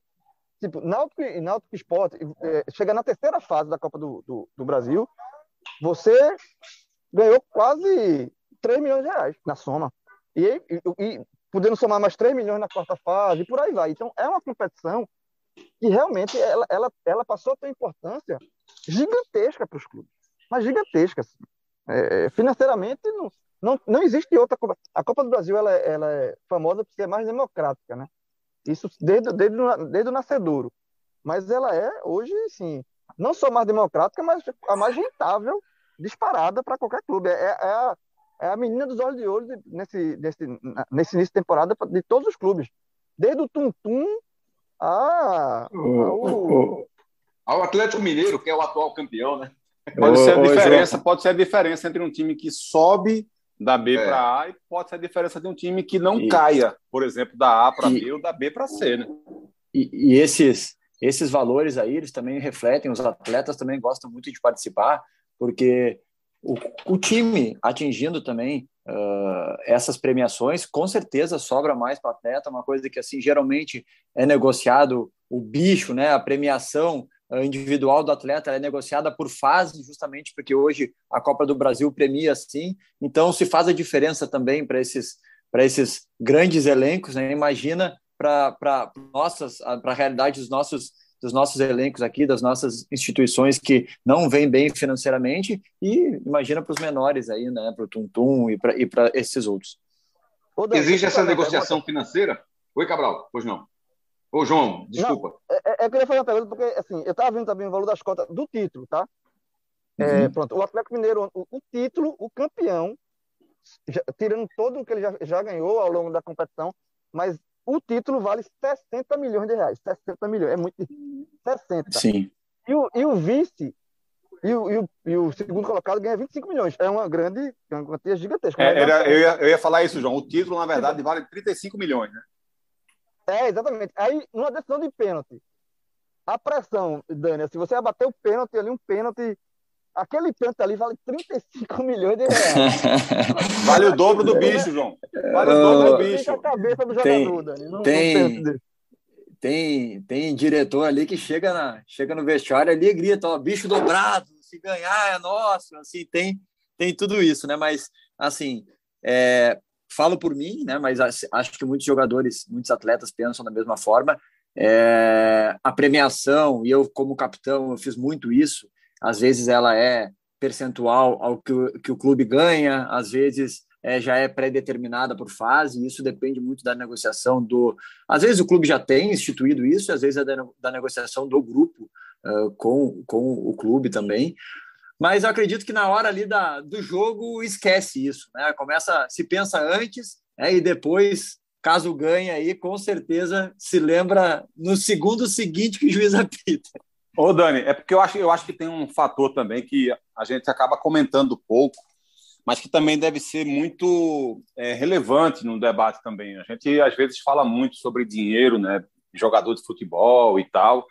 tipo, Náutico e Náutico Esporte, é, chega na terceira fase da Copa do, do, do Brasil, você ganhou quase 3 milhões de reais na soma. E, e, e podendo somar mais 3 milhões na quarta fase, e por aí vai. Então, é uma competição que realmente ela, ela, ela passou a ter importância gigantesca para os clubes. Mas gigantesca. Assim. É, é, financeiramente, não, não, não existe outra Copa. A Copa do Brasil ela, é, ela é famosa por ser mais democrática, né? Isso desde, desde, desde o nascedouro. Mas ela é, hoje, sim, não só mais democrática, mas a mais rentável disparada para qualquer clube. É, é, a, é a menina dos olhos de ouro de, nesse, nesse, nesse início de temporada de todos os clubes. Desde o Tum Tum a, ao... ao Atlético Mineiro, que é o atual campeão, né? Pode ser a diferença, pode ser a diferença entre um time que sobe da B é. para A e pode ser a diferença de um time que não e... caia, por exemplo, da A para B ou da B para C, né? E, e, esses esses valores aí, eles também refletem, os atletas também gostam muito de participar, porque o, o time atingindo também uh, essas premiações, com certeza sobra mais para atleta, uma coisa que assim geralmente é negociado o bicho, né, a premiação individual do atleta é negociada por fase, justamente porque hoje a Copa do Brasil premia assim, então se faz a diferença também para esses para esses grandes elencos, né? Imagina para nossas para a realidade dos nossos dos nossos elencos aqui, das nossas instituições que não vêm bem financeiramente e imagina para os menores aí, né, para o Tum Tum e para esses outros. Existe essa negociação financeira? Oi, Cabral, pois não. Ô, João, desculpa. Não, é, é, eu queria fazer uma pergunta, porque assim, eu estava vendo também o valor das cotas do título, tá? É, uhum. É, pronto, o Atlético Mineiro, o, o título, o campeão, já, tirando todo o que ele já, já ganhou ao longo da competição, mas o título vale 60 milhões de reais. 60 milhões, é muito. 60. Sim. E o, e o vice, e o, e, o, e o segundo colocado ganha 25 milhões. É uma grande, é uma quantia gigantesca. É, era, eu, ia, eu ia falar isso, João. O título, na verdade, vale 35 milhões, né? É, exatamente. Aí, numa decisão de pênalti, a pressão, Dani, se você abater o pênalti ali, um pênalti Aquele pênalti ali vale 35 *laughs* milhões de reais. *laughs* vale o dobro do bicho, João. Vale o dobro do bicho. a cabeça do tem, jogador, Dani. Não, tem, não tem, tem diretor ali que chega, na, chega no vestiário ali e grita, ó, bicho dobrado, se ganhar é nosso. Assim, tem, tem tudo isso, né? Mas, assim, é, falo por mim, né? Mas acho que muitos jogadores, muitos atletas pensam da mesma forma. É, a premiação, e eu, como capitão, eu fiz muito isso às vezes ela é percentual ao que o, que o clube ganha, às vezes é, já é pré-determinada por fase, isso depende muito da negociação do. Às vezes o clube já tem instituído isso, às vezes é da, da negociação do grupo uh, com, com o clube também. Mas eu acredito que na hora ali da, do jogo esquece isso, né? Começa, se pensa antes, né? e depois, caso ganhe aí, com certeza se lembra no segundo seguinte que o juiz *laughs* apita. Ô, Dani, é porque eu acho, eu acho que tem um fator também que a gente acaba comentando pouco, mas que também deve ser muito é, relevante no debate também. A gente, às vezes, fala muito sobre dinheiro, né? Jogador de futebol e tal,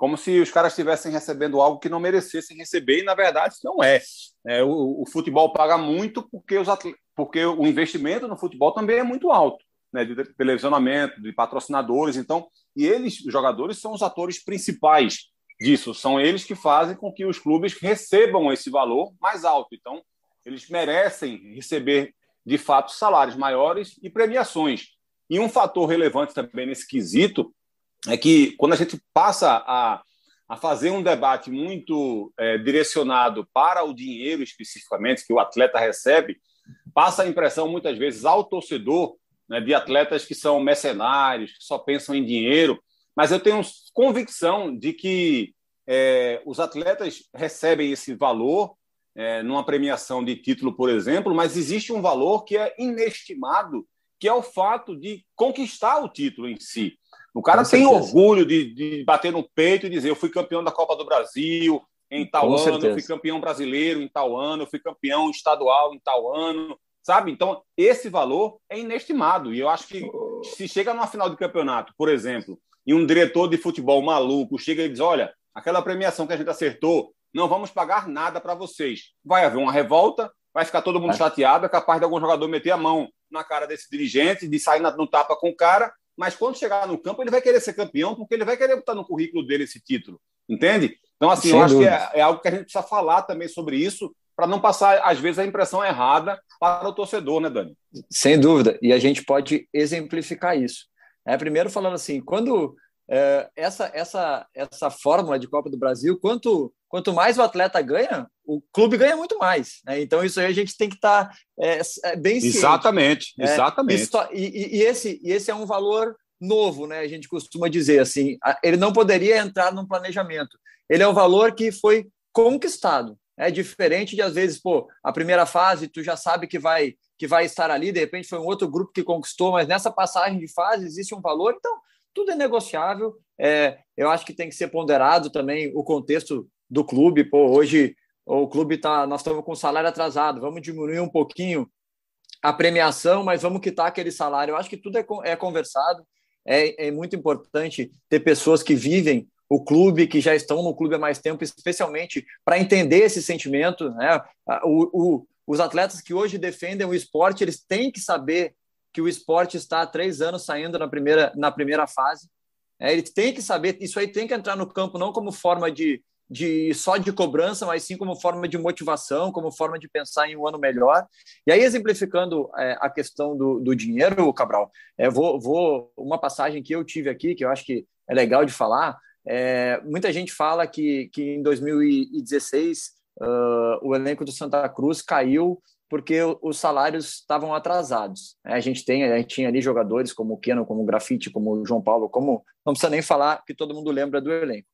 como se os caras estivessem recebendo algo que não merecessem receber, e na verdade não é. é o, o, futebol paga muito porque, os porque o investimento no futebol também é muito alto, né, de televisionamento, de patrocinadores, então, e eles, os jogadores, são os atores principais disso, são eles que fazem com que os clubes recebam esse valor mais alto. Então, eles merecem receber, de fato, salários maiores e premiações. E um fator relevante também nesse quesito é que quando a gente passa a, a fazer um debate muito é, direcionado para o dinheiro especificamente que o atleta recebe, passa a impressão muitas vezes ao torcedor né, de atletas que são mercenários, que só pensam em dinheiro, mas eu tenho convicção de que é, os atletas recebem esse valor é, numa premiação de título, por exemplo, mas existe um valor que é inestimado, que é o fato de conquistar o título em si. O cara tem orgulho de, de, bater no peito e dizer: eu fui campeão da Copa do Brasil em tal Com ano, certeza. eu fui campeão brasileiro em tal ano, eu fui campeão estadual em tal ano, sabe? Então, esse valor é inestimado. E eu acho que se chega numa final de campeonato, por exemplo, e um diretor de futebol maluco chega e diz: olha, aquela premiação que a gente acertou, não vamos pagar nada para vocês. Vai haver uma revolta, vai ficar todo mundo chateado, é capaz de algum jogador meter a mão na cara desse dirigente, de sair no tapa com o cara, mas quando chegar no campo, ele vai querer ser campeão, porque ele vai querer botar no currículo dele esse título, entende? Então, assim, Sem eu acho que é, é, algo que a gente precisa falar também sobre isso, para não passar, às vezes, a impressão errada para o torcedor, né, Dani? Sem dúvida, e a gente pode exemplificar isso. É, primeiro, falando assim, quando essa, essa, essa fórmula de Copa do Brasil, quanto, quanto mais o atleta ganha, o clube ganha muito mais. Né? Então, isso aí a gente tem que estar tá, é, é, bem ciente. Exatamente, é, exatamente. Isso, e, e, esse, e esse é um valor novo, né? A gente costuma dizer assim, ele não poderia entrar num planejamento. Ele é um valor que foi conquistado. É diferente de às vezes, pô, a primeira fase tu já sabe que vai que vai estar ali, de repente foi um outro grupo que conquistou, mas nessa passagem de fase existe um valor, então tudo é negociável. É, eu acho que tem que ser ponderado também o contexto do clube. Pô, hoje o clube tá, nós estamos com salário atrasado, vamos diminuir um pouquinho a premiação, mas vamos quitar aquele salário. Eu acho que tudo é, é conversado. É, é muito importante ter pessoas que vivem o clube, que já estão no clube há mais tempo, especialmente para entender esse sentimento. Né? O, o, os atletas que hoje defendem o esporte, eles têm que saber que o esporte está há três anos saindo na primeira, na primeira fase. É, ele tem que saber, isso aí tem que entrar no campo não como forma de, de só de cobrança, mas sim como forma de motivação, como forma de pensar em um ano melhor. E aí, exemplificando é, a questão do, do dinheiro, Cabral, é, vou, vou uma passagem que eu tive aqui, que eu acho que é legal de falar. É, muita gente fala que, que em 2016 uh, o elenco do Santa Cruz caiu porque os salários estavam atrasados. A gente tem, a gente tinha ali jogadores como o Keno, como o Grafite, como o João Paulo, como não precisa nem falar que todo mundo lembra do elenco.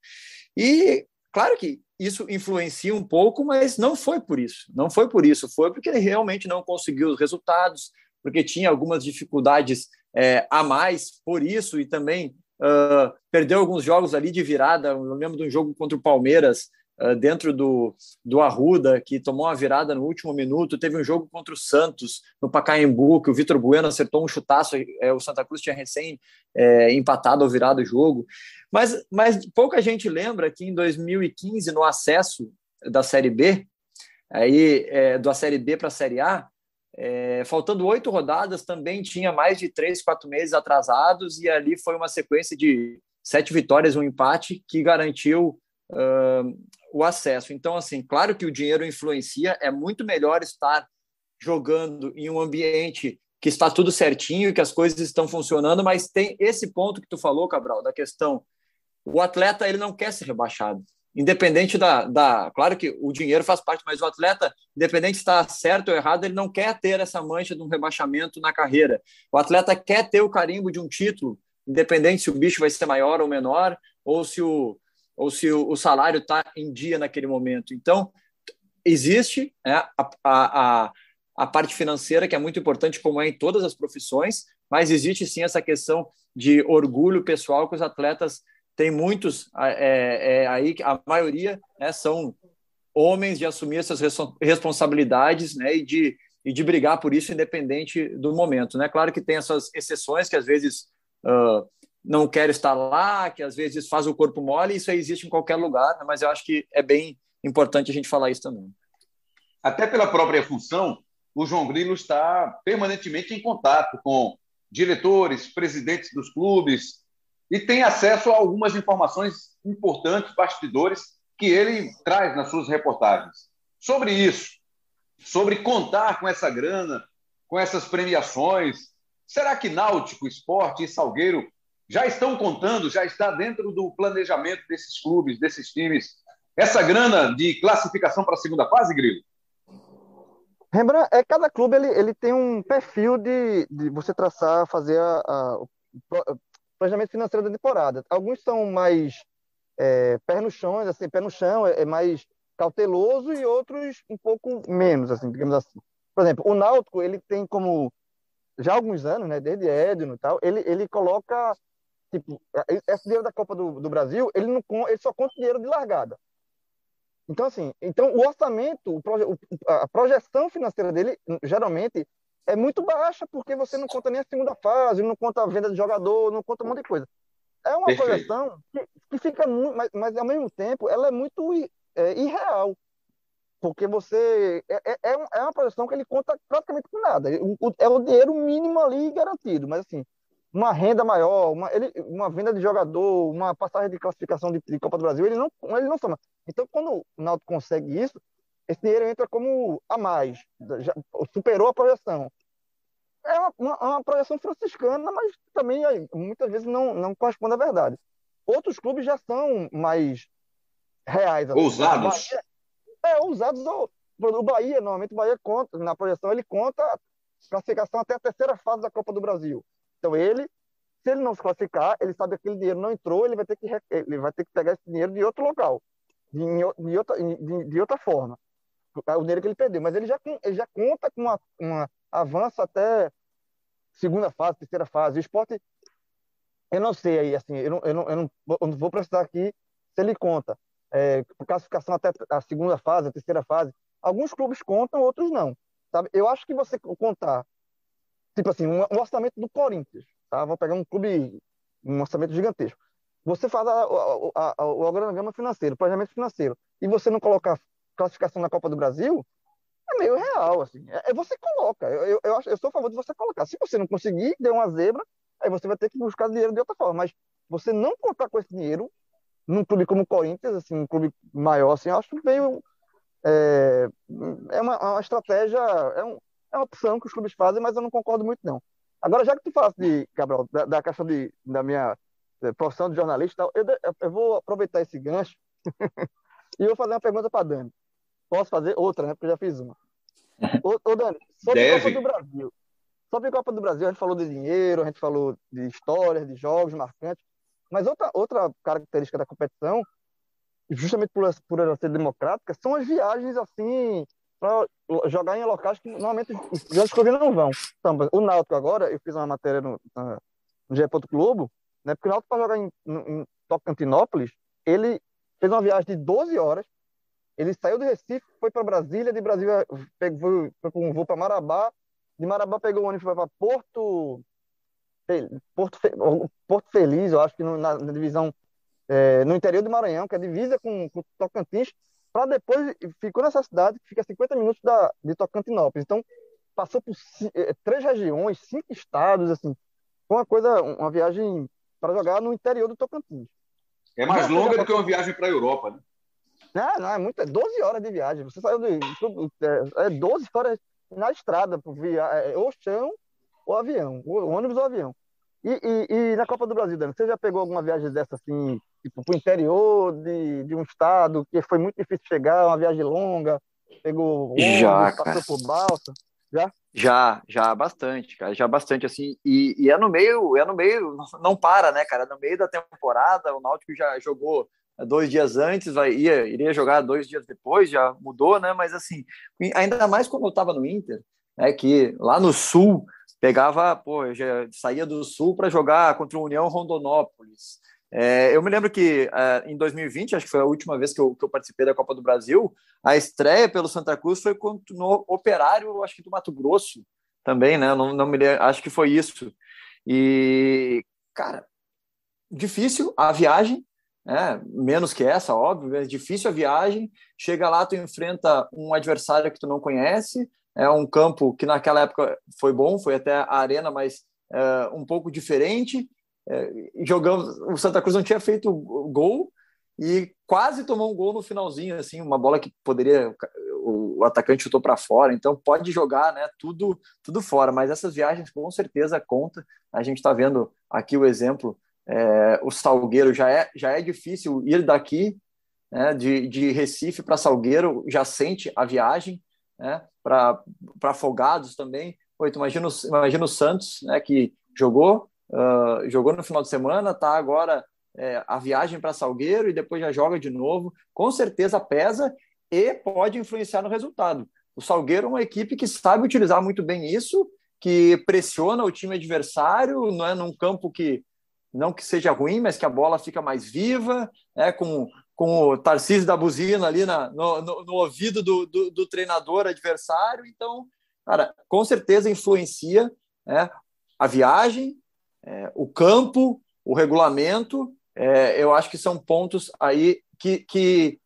E Claro que isso influencia um pouco, mas não foi por isso. Não foi por isso, foi porque ele realmente não conseguiu os resultados, porque tinha algumas dificuldades é, a mais por isso e também uh, perdeu alguns jogos ali de virada. Eu lembro de um jogo contra o Palmeiras, dentro do, do Arruda, que tomou uma virada no último minuto. Teve um jogo contra o Santos, no Pacaembu, que o Vitor Bueno acertou um chutaço. É, o Santa Cruz tinha recém é, empatado ou virado o jogo. Mas, mas pouca gente lembra que em 2015, no acesso da Série B, aí é, da Série B para a Série A, é, faltando oito rodadas, também tinha mais de três, quatro meses atrasados, e ali foi uma sequência de sete vitórias, um empate, que garantiu uh, o acesso. Então, assim, claro que o dinheiro influencia, é muito melhor estar jogando em um ambiente que está tudo certinho, que as coisas estão funcionando, mas tem esse ponto que tu falou, Cabral, da questão o atleta ele não quer ser rebaixado. Independente da, da. Claro que o dinheiro faz parte, mas o atleta, independente se está certo ou errado, ele não quer ter essa mancha de um rebaixamento na carreira. O atleta quer ter o carimbo de um título, independente se o bicho vai ser maior ou menor, ou se o, ou se o, salário está em dia naquele momento. Então, existe né, a, a, a parte financeira, que é muito importante, como é em todas as profissões, mas existe sim essa questão de orgulho pessoal que os atletas tem muitos é, é, aí, a maioria né, são homens de assumir essas responsabilidades né, e, de, e de brigar por isso, independente do momento. Né? Claro que tem essas exceções que às vezes uh, não quer estar lá, que às vezes faz o corpo mole, isso aí existe em qualquer lugar, né? mas eu acho que é bem importante a gente falar isso também. Até pela própria função, o João Grilo está permanentemente em contato com diretores, presidentes dos clubes e tem acesso a algumas informações importantes, bastidores, que ele traz nas suas reportagens. Sobre isso, sobre contar com essa grana, com essas premiações, será que Náutico, Esporte e Salgueiro já estão contando, já está dentro do planejamento desses clubes, desses times, essa grana de classificação para a segunda fase, Grilo? Rembrandt, é, cada clube ele, ele tem um perfil de, de você traçar, fazer a, a, o planejamento financeiro da temporada. Alguns são mais é, pé no chão, assim, pé no chão, é, é, mais cauteloso e outros um pouco menos, assim, digamos assim. Por exemplo, o Náutico, ele tem como já há alguns anos, né, desde Edno e tal, ele, ele coloca tipo, esse dinheiro da Copa do, do Brasil, ele não ele só conta dinheiro de largada. Então, assim, então o orçamento, a projeção financeira dele, geralmente, é muito baixa, porque você não conta nem a segunda fase, não conta a venda de jogador, não conta um monte de coisa. É uma Perfeito. projeção que, que fica muito, mas, mas, ao mesmo tempo, ela é muito é, irreal. Porque você. É, é, é, é uma projeção que ele conta praticamente com nada. É o dinheiro mínimo ali garantido, mas assim, uma renda maior, uma, ele, uma venda de jogador, uma passagem de classificação de, de, Copa do Brasil, ele não, ele não soma. Então, quando o Náutico consegue isso, esse dinheiro entra como a mais, já superou a projeção. É uma, uma, uma projeção franciscana, mas também muitas vezes não, não corresponde à verdade. Outros clubes já são mais reais. Assim. Ousados. Bahia, é, ousados. O Bahia, normalmente o Bahia conta, na projeção, ele conta a classificação até a terceira fase da Copa do Brasil. Então ele, se ele não se classificar, ele sabe que aquele dinheiro não entrou, ele vai ter que, ele vai ter que pegar esse dinheiro de outro local, de, de, outra, de, de outra forma. O dinheiro que ele perdeu. Mas ele já, ele já conta com uma, uma avanço até segunda fase, terceira fase. O esporte, eu não sei aí, assim, eu não, eu não, eu não, eu não vou precisar aqui se ele conta. É, classificação até a segunda fase, a terceira fase. Alguns clubes contam, outros não. Sabe? Eu acho que você contar Tipo assim, um, um orçamento do Corinthians, tá? Vou pegar um clube, um orçamento gigantesco. Você faz a, a, a, o organograma financeiro, planejamento financeiro, e você não colocar classificação na Copa do Brasil, é meio real, assim. É, é você coloca. Eu, eu, eu, acho, eu sou a favor de você colocar. Se você não conseguir, deu uma zebra, aí você vai ter que buscar dinheiro de outra forma. Mas você não contar com esse dinheiro num clube como o Corinthians, assim, um clube maior, assim, eu acho meio. É, é uma, uma estratégia, é um, é uma opção que os clubes fazem, mas eu não concordo muito, não. Agora, já que tu falaste de, Gabriel, da, da questão de, da minha eh, profissão de jornalista, eu, eu vou aproveitar esse gancho *laughs* e vou fazer uma pergunta para Dani. Posso fazer outra, né? Porque eu já fiz uma. Ô, ô Dani, sobre Deve. a Copa do Brasil. Sobre a Copa do Brasil, a gente falou de dinheiro, a gente falou de histórias, de jogos marcantes. Mas outra, outra característica da competição, justamente por, por ela ser democrática, são as viagens assim para jogar em locais que normalmente os grandes clubes não vão. Então, o Náutico agora, eu fiz uma matéria no, no GE. Globo, né, porque o Náutico para jogar em, em Tocantinópolis, ele fez uma viagem de 12 horas, ele saiu do Recife, foi para Brasília, de Brasília pegou, foi com um voo para Marabá, de Marabá pegou o ônibus para Porto, Porto, Porto Feliz, eu acho que no, na, na, divisão, é, no interior do Maranhão, que é divisa com, com Tocantins, para depois ficou nessa cidade que fica a 50 minutos da, de Tocantinópolis. Então, passou por é, três regiões, cinco estados, assim. Foi uma coisa, uma viagem para jogar no interior do Tocantins. É mais longa do que uma viagem para a Europa, né? Não, não, é muito, é 12 horas de viagem. Você saiu de. É 12 é horas na estrada, via, é, ou chão ou avião, ou ônibus ou avião. E, e, e, na Copa do Brasil, Dani, você já pegou alguma viagem dessa assim, tipo, para o interior de, de um estado que foi muito difícil chegar, uma viagem longa, pegou ônibus, já, passou por balsa, já? Já, já bastante, cara, já bastante assim, e, e, é no meio, é no meio, não para, né, cara, no meio da temporada, o Náutico já jogou dois dias antes, vai, ia, iria jogar dois dias depois, já mudou, né, mas assim, ainda mais quando eu estava no Inter, né, que lá no Sul, pegava, pô, eu já saía do Sul para jogar contra o União Rondonópolis, é, eu me lembro que é, em 2020, acho que foi a última vez que eu, que eu, participei da Copa do Brasil, a estreia pelo Santa Cruz foi no Operário, acho que do Mato Grosso também, né? Não, não me lembro, acho que foi isso. E, cara, difícil a viagem, né? menos que essa, óbvio, é difícil a viagem. Chega lá, tu enfrenta um adversário que tu não conhece, é um campo que naquela época foi bom, foi até a arena, mas é, um pouco diferente. É, jogamos, o Santa Cruz não tinha feito gol e quase tomou um gol no finalzinho, assim, uma bola que poderia o, atacante chutou para fora, então pode jogar, né? Tudo, tudo fora. Mas essas viagens com certeza conta. A gente está vendo aqui o exemplo. É, o Salgueiro já é já é difícil ir daqui, né? De, de Recife para Salgueiro já sente a viagem, né? Para Afogados também. Pô, imagina, imagina o Santos, né? Que jogou uh, jogou no final de semana, tá agora é, a viagem para Salgueiro e depois já joga de novo, com certeza pesa e pode influenciar no resultado. O Salgueiro é uma equipe que sabe utilizar muito bem isso, que pressiona o time adversário, não é num campo que não que seja ruim, mas que a bola fica mais viva, é com, com o Tarcísio da buzina ali na, no, no, no ouvido do, do, do, treinador adversário. Então, cara, com certeza influencia é, a viagem, é, o campo, o regulamento. É, eu acho que são pontos aí que, que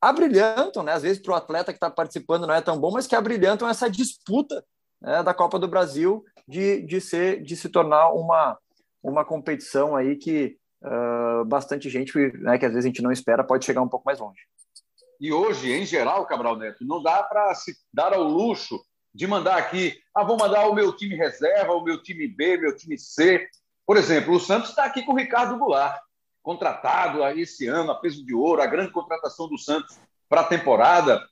abrilhantam, né? Às vezes para o atleta que está participando não é tão bom, mas que abrilhantam essa disputa né, da Copa do Brasil de, de, ser, de se tornar uma, uma competição aí que uh, bastante gente, né, que às vezes a gente não espera, pode chegar um pouco mais longe. E hoje, em geral, Cabral Neto, não dá para se dar ao luxo de mandar aqui, ah, vou mandar o meu time reserva, o meu time B, meu time C. Por exemplo, o Santos está aqui com o Ricardo Goulart contratado esse ano a peso de ouro, a grande contratação do Santos para a temporada.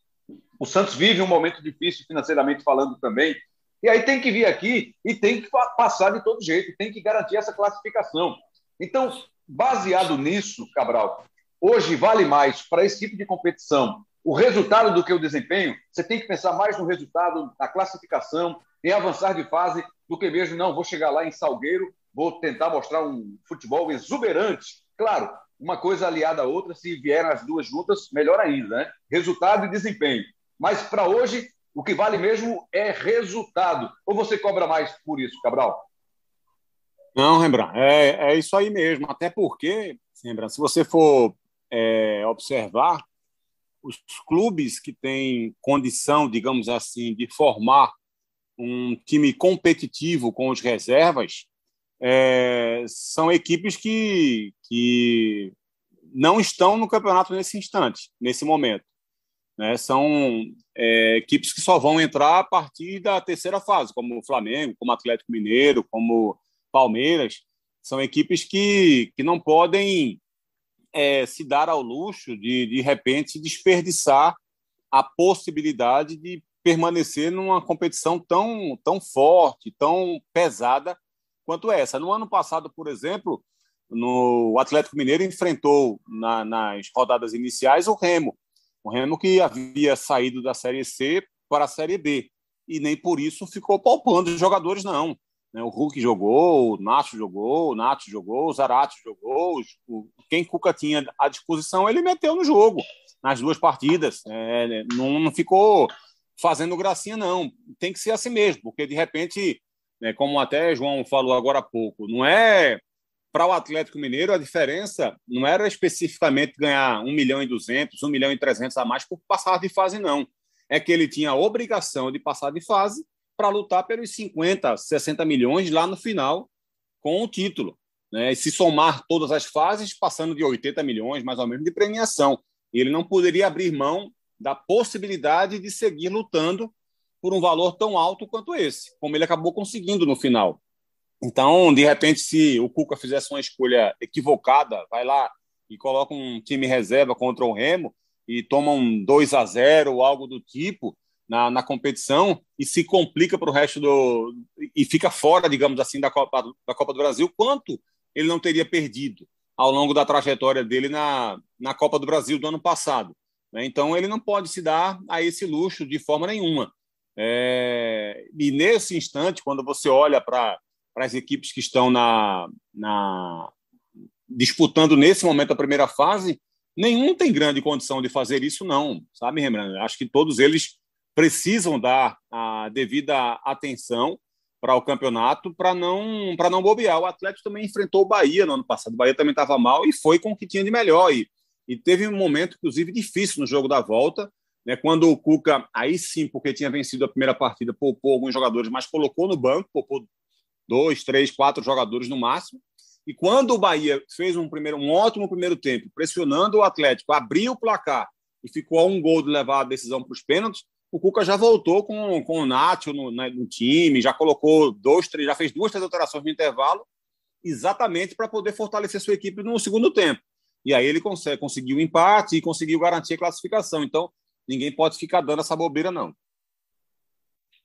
O Santos vive um momento difícil financeiramente falando também. E aí tem que vir aqui e tem que passar de todo jeito, tem que garantir essa classificação. Então, baseado nisso, Cabral, hoje vale mais para esse tipo de competição o resultado do que o desempenho. Você tem que pensar mais no resultado, na classificação, em avançar de fase, do que mesmo, não, vou chegar lá em Salgueiro, vou tentar mostrar um futebol exuberante Claro, uma coisa aliada à outra, se vierem as duas juntas, melhor ainda, né? Resultado e desempenho. Mas para hoje, o que vale mesmo é resultado. Ou você cobra mais por isso, Cabral? Não, Rembrandt, é, é isso aí mesmo. Até porque, Rembrandt, se você for é, observar, os clubes que têm condição, digamos assim, de formar um time competitivo com os reservas, é, são equipes que, que não estão no campeonato nesse instante, nesse momento. Né? São é, equipes que só vão entrar a partir da terceira fase, como o Flamengo, como o Atlético Mineiro, como Palmeiras. São equipes que, que não podem é, se dar ao luxo de, de repente, desperdiçar a possibilidade de permanecer numa competição tão, tão forte, tão pesada quanto essa. No ano passado, por exemplo, no o Atlético Mineiro enfrentou na, nas rodadas iniciais o Remo, o Remo que havia saído da Série C para a Série B e nem por isso ficou poupando os jogadores não. Né? O Hulk jogou, o Nacho jogou, o Nacho jogou, o Zarate jogou, o, quem Cuca tinha à disposição ele meteu no jogo nas duas partidas. É, não, não ficou fazendo gracinha não. Tem que ser assim mesmo, porque de repente né, como até João falou agora há pouco, não é para o Atlético Mineiro a diferença não era especificamente ganhar 1 milhão e 200, 1 milhão e 300 a mais por passar de fase, não. É que ele tinha a obrigação de passar de fase para lutar pelos 50, 60 milhões lá no final com o título. Né? E se somar todas as fases, passando de 80 milhões, mais ou menos, de premiação. Ele não poderia abrir mão da possibilidade de seguir lutando por um valor tão alto quanto esse, como ele acabou conseguindo no final. Então, de repente, se o Cuca fizesse uma escolha equivocada, vai lá e coloca um time reserva contra o Remo e toma um 2 a 0 ou algo do tipo na, na competição e se complica para o resto do. e fica fora, digamos assim, da Copa, da Copa do Brasil, quanto ele não teria perdido ao longo da trajetória dele na, na Copa do Brasil do ano passado. Né? Então, ele não pode se dar a esse luxo de forma nenhuma. É, e nesse instante, quando você olha para as equipes que estão na, na, disputando nesse momento a primeira fase, nenhum tem grande condição de fazer isso, não, sabe, Rembrandt? Acho que todos eles precisam dar a devida atenção para o campeonato para não para não bobear. O Atlético também enfrentou o Bahia no ano passado. O Bahia também estava mal e foi com o que tinha de melhor. E, e teve um momento, inclusive, difícil no jogo da volta, né, quando o Cuca, aí sim, porque tinha vencido a primeira partida, poupou alguns jogadores, mas colocou no banco, poupou dois, três, quatro jogadores no máximo. E quando o Bahia fez um, primeiro, um ótimo primeiro tempo, pressionando o Atlético, abriu o placar e ficou a um gol de levar a decisão para os pênaltis, o Cuca já voltou com, com o Nacho no, né, no time, já colocou dois, três, já fez duas, três alterações no intervalo, exatamente para poder fortalecer sua equipe no segundo tempo. E aí ele consegue, conseguiu o empate e conseguiu garantir a classificação. Então, ninguém pode ficar dando essa bobeira, não.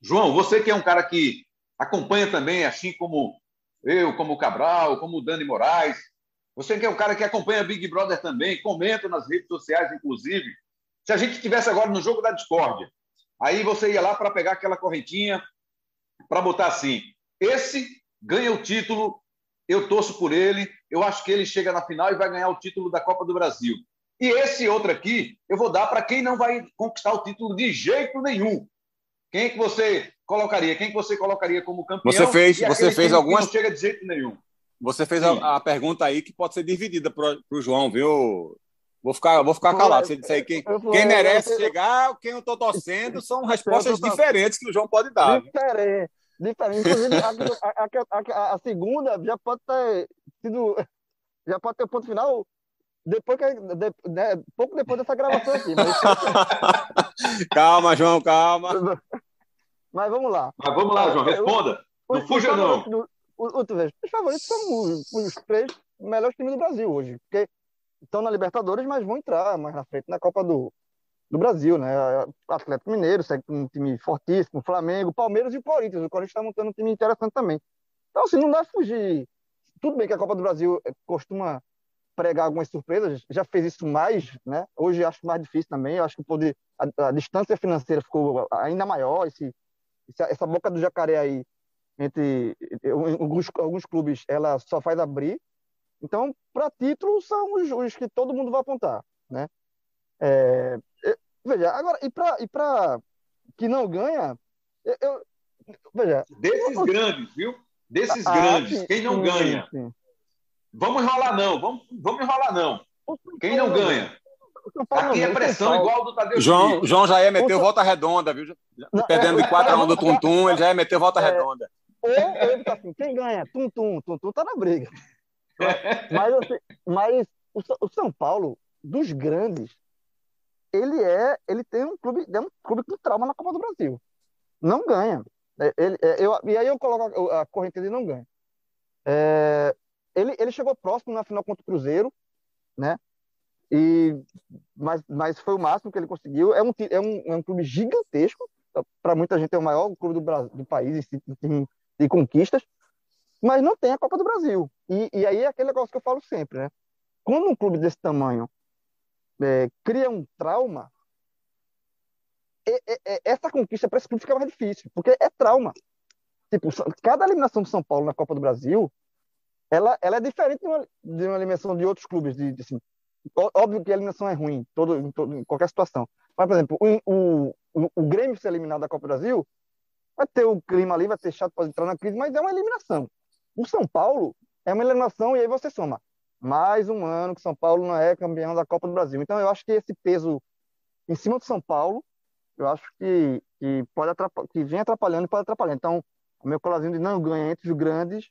João, você que é um cara que acompanha também, assim como eu, como o Cabral, como o Dani Moraes, você que é um cara que acompanha Big Brother também, comenta nas redes sociais, inclusive. Se a gente estivesse agora no jogo da discórdia, Aí você ia lá para pegar aquela correntinha para botar assim: esse ganha o título, eu torço por ele, eu acho que ele chega na final e vai ganhar o título da Copa do Brasil. E esse outro aqui, eu vou dar para quem não vai conquistar o título de jeito nenhum. Quem que você colocaria? Quem que você colocaria como campeão? Você fez, você fez algumas. não chega de jeito nenhum. Você fez a, a, pergunta aí que pode ser dividida para o João, viu, Vou ficar, vou ficar calado. Você disse aí quem, quem merece chegar, quem eu estou torcendo, são respostas diferentes que o João pode dar. Diferente. Diferente. Inclusive, a, a, a, a, segunda já pode ter sido. Já pode ter o ponto final depois que, de, né, pouco depois dessa gravação aqui. Mas... *laughs* calma, João, calma. Mas vamos lá. Mas vamos lá, João, responda. Eu, não fuja, não. os favoritos são os, os três melhores times do Brasil hoje. Porque estão na Libertadores, mas vão entrar mais na frente na Copa do, do Brasil, né? Atlético Mineiro, um time fortíssimo, Flamengo, Palmeiras e Corinthians. O Corinthians está montando um time interessante também. Então, assim, não dá fugir. Tudo bem que a Copa do Brasil eh, costuma pregar algumas surpresas, já fez isso mais, né? Hoje acho mais difícil também. Eu acho que o poder, a, a distância financeira ficou ainda maior. Esse, essa boca do jacaré aí entre alguns, alguns clubes, ela só faz abrir. Então, para título, são os, os, que todo mundo vai apontar, né? É, veja, agora, e para e pra que não ganha, eu, eu veja... Desses eu, grandes, viu? Desses ah, grandes, sim, quem não sim, ganha? Sim. Vamos enrolar não, vamos, vamos enrolar não. Quem não ganha? Aqui é pressão igual do Tadeu João, João já ia meter volta redonda, viu? Perdendo de 4 a 1 do Tuntum, ele já ia meter volta é, redonda. Ou ele tá assim, quem ganha? Tuntum, Tuntum tá na briga. Mas, assim, mas o, o, São Paulo, dos grandes, ele é, ele tem um clube, é um clube com trauma na Copa do Brasil. Não ganha. É, ele, é, eu, e aí eu coloco a, a corrente dele não ganha. É, ele, ele chegou próximo na final contra o Cruzeiro, né? E, mas, mas foi o máximo que ele conseguiu. É um, é um, é um clube gigantesco. Para muita gente é o maior clube do, Brasil, do país em conquistas mas não tem a Copa do Brasil. E, e aí é aquele negócio que eu falo sempre, né? Quando um clube desse tamanho é, cria um trauma, é, é, essa conquista para esse clube fica mais difícil, porque é trauma. Tipo, cada eliminação do São Paulo na Copa do Brasil, ela, ela é diferente de uma, de uma eliminação de outros clubes. De, de assim, óbvio que a eliminação é ruim todo, em, todo, em qualquer situação. Mas, por exemplo, o, o, o Grêmio ser eliminado da Copa do Brasil, vai ter o clima ali, vai ter chato para entrar na crise, mas é uma eliminação. O São Paulo é uma eliminação e aí você soma mais um ano que São Paulo não é campeão da Copa do Brasil. Então eu acho que esse peso em cima do São Paulo, eu acho que, que pode que vem atrapalhando e pode atrapalhar. Então, o meu colarzinho de não ganha entre os grandes,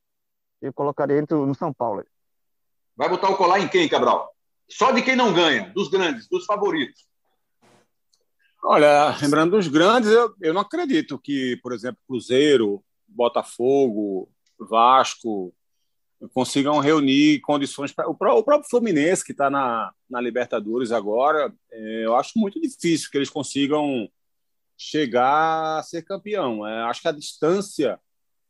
eu colocaria entre, no São Paulo. Vai botar o colar em quem, Cabral? Só de quem não ganha, dos grandes, dos favoritos. Olha, lembrando dos grandes, eu, eu não acredito que, por exemplo, Cruzeiro, Botafogo, Vasco consigam reunir condições para o próprio Fluminense que está na, na Libertadores agora. É, eu acho muito difícil que eles consigam chegar a ser campeão. É, acho que a distância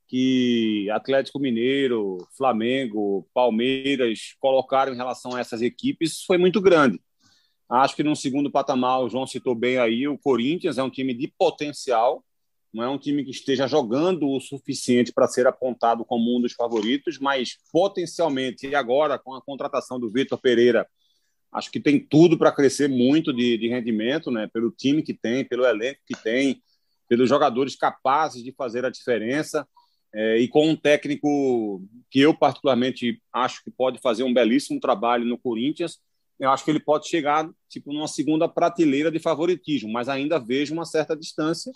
que Atlético Mineiro, Flamengo, Palmeiras colocaram em relação a essas equipes foi muito grande. Acho que no segundo patamar, o João citou bem aí, o Corinthians é um time de potencial, não é um time que esteja jogando o suficiente para ser apontado como um dos favoritos, mas potencialmente, e agora com a contratação do Vitor Pereira, acho que tem tudo para crescer muito de, de, rendimento, né? pelo time que tem, pelo elenco que tem, pelos jogadores capazes de fazer a diferença. é, e com um técnico que eu particularmente acho que pode fazer um belíssimo trabalho no Corinthians, eu acho que ele pode chegar tipo numa segunda prateleira de favoritismo, mas ainda vejo uma certa distância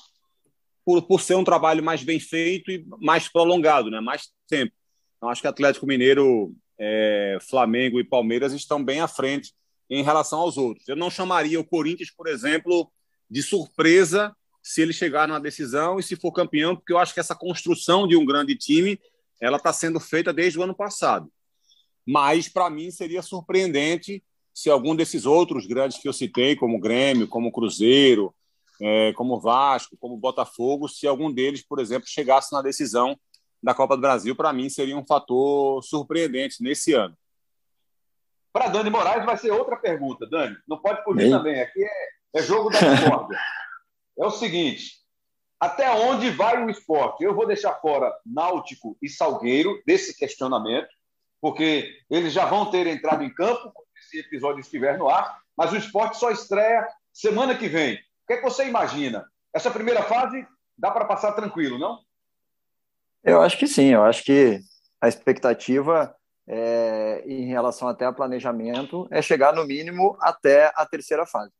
por, por ser um trabalho mais bem feito e mais prolongado, né? Mais tempo. Eu acho que Atlético Mineiro, é, Flamengo e Palmeiras estão bem à frente em relação aos outros. Eu não chamaria o Corinthians, por exemplo, de surpresa se ele chegar numa decisão e se for campeão, porque eu acho que essa construção de um grande time ela está sendo feita desde o ano passado. Mas para mim seria surpreendente se algum desses outros grandes que eu citei, como Grêmio, como Cruzeiro, é, como Vasco, como Botafogo, se algum deles, por exemplo, chegasse na decisão da Copa do Brasil, para mim seria um fator surpreendente nesse ano. Para Dani Moraes vai ser outra pergunta, Dani. Não pode fugir também. Aqui é, é jogo da discórdia. é o seguinte: até onde vai o esporte? Eu vou deixar fora Náutico e Salgueiro desse questionamento, porque eles já vão ter entrado em campo quando esse episódio estiver no ar, mas o esporte só estreia semana que vem. O que, é que você imagina? Essa primeira fase dá para passar tranquilo, não? Eu acho que sim, eu acho que a expectativa é, em relação até a planejamento é chegar no mínimo até a terceira fase.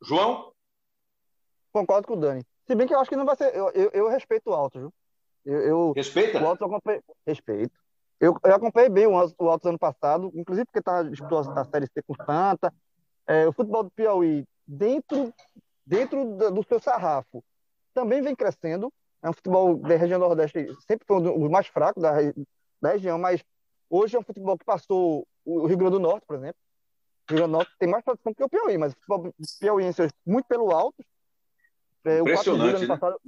João? Concordo com o Dani. Se bem que eu acho que não vai ser. Eu, eu, eu respeito o Alto, viu? Eu, eu, Respeita? O Alto eu acompanhei, respeito. Eu, eu acompanhei bem o, o Alto ano passado, inclusive porque tá disputou a Série C com Santa. É, o futebol do Piauí, dentro, dentro do, seu sarrafo, também vem crescendo. É um futebol da região Nordeste, sempre foi um dos mais fracos da, da região, mas hoje é um futebol que passou o Rio Grande do Norte, por exemplo. O Rio Grande do Norte tem mais tradição que o Piauí, mas o futebol piauiense é muito pelo alto, é, o 4 de julho ano né? passado.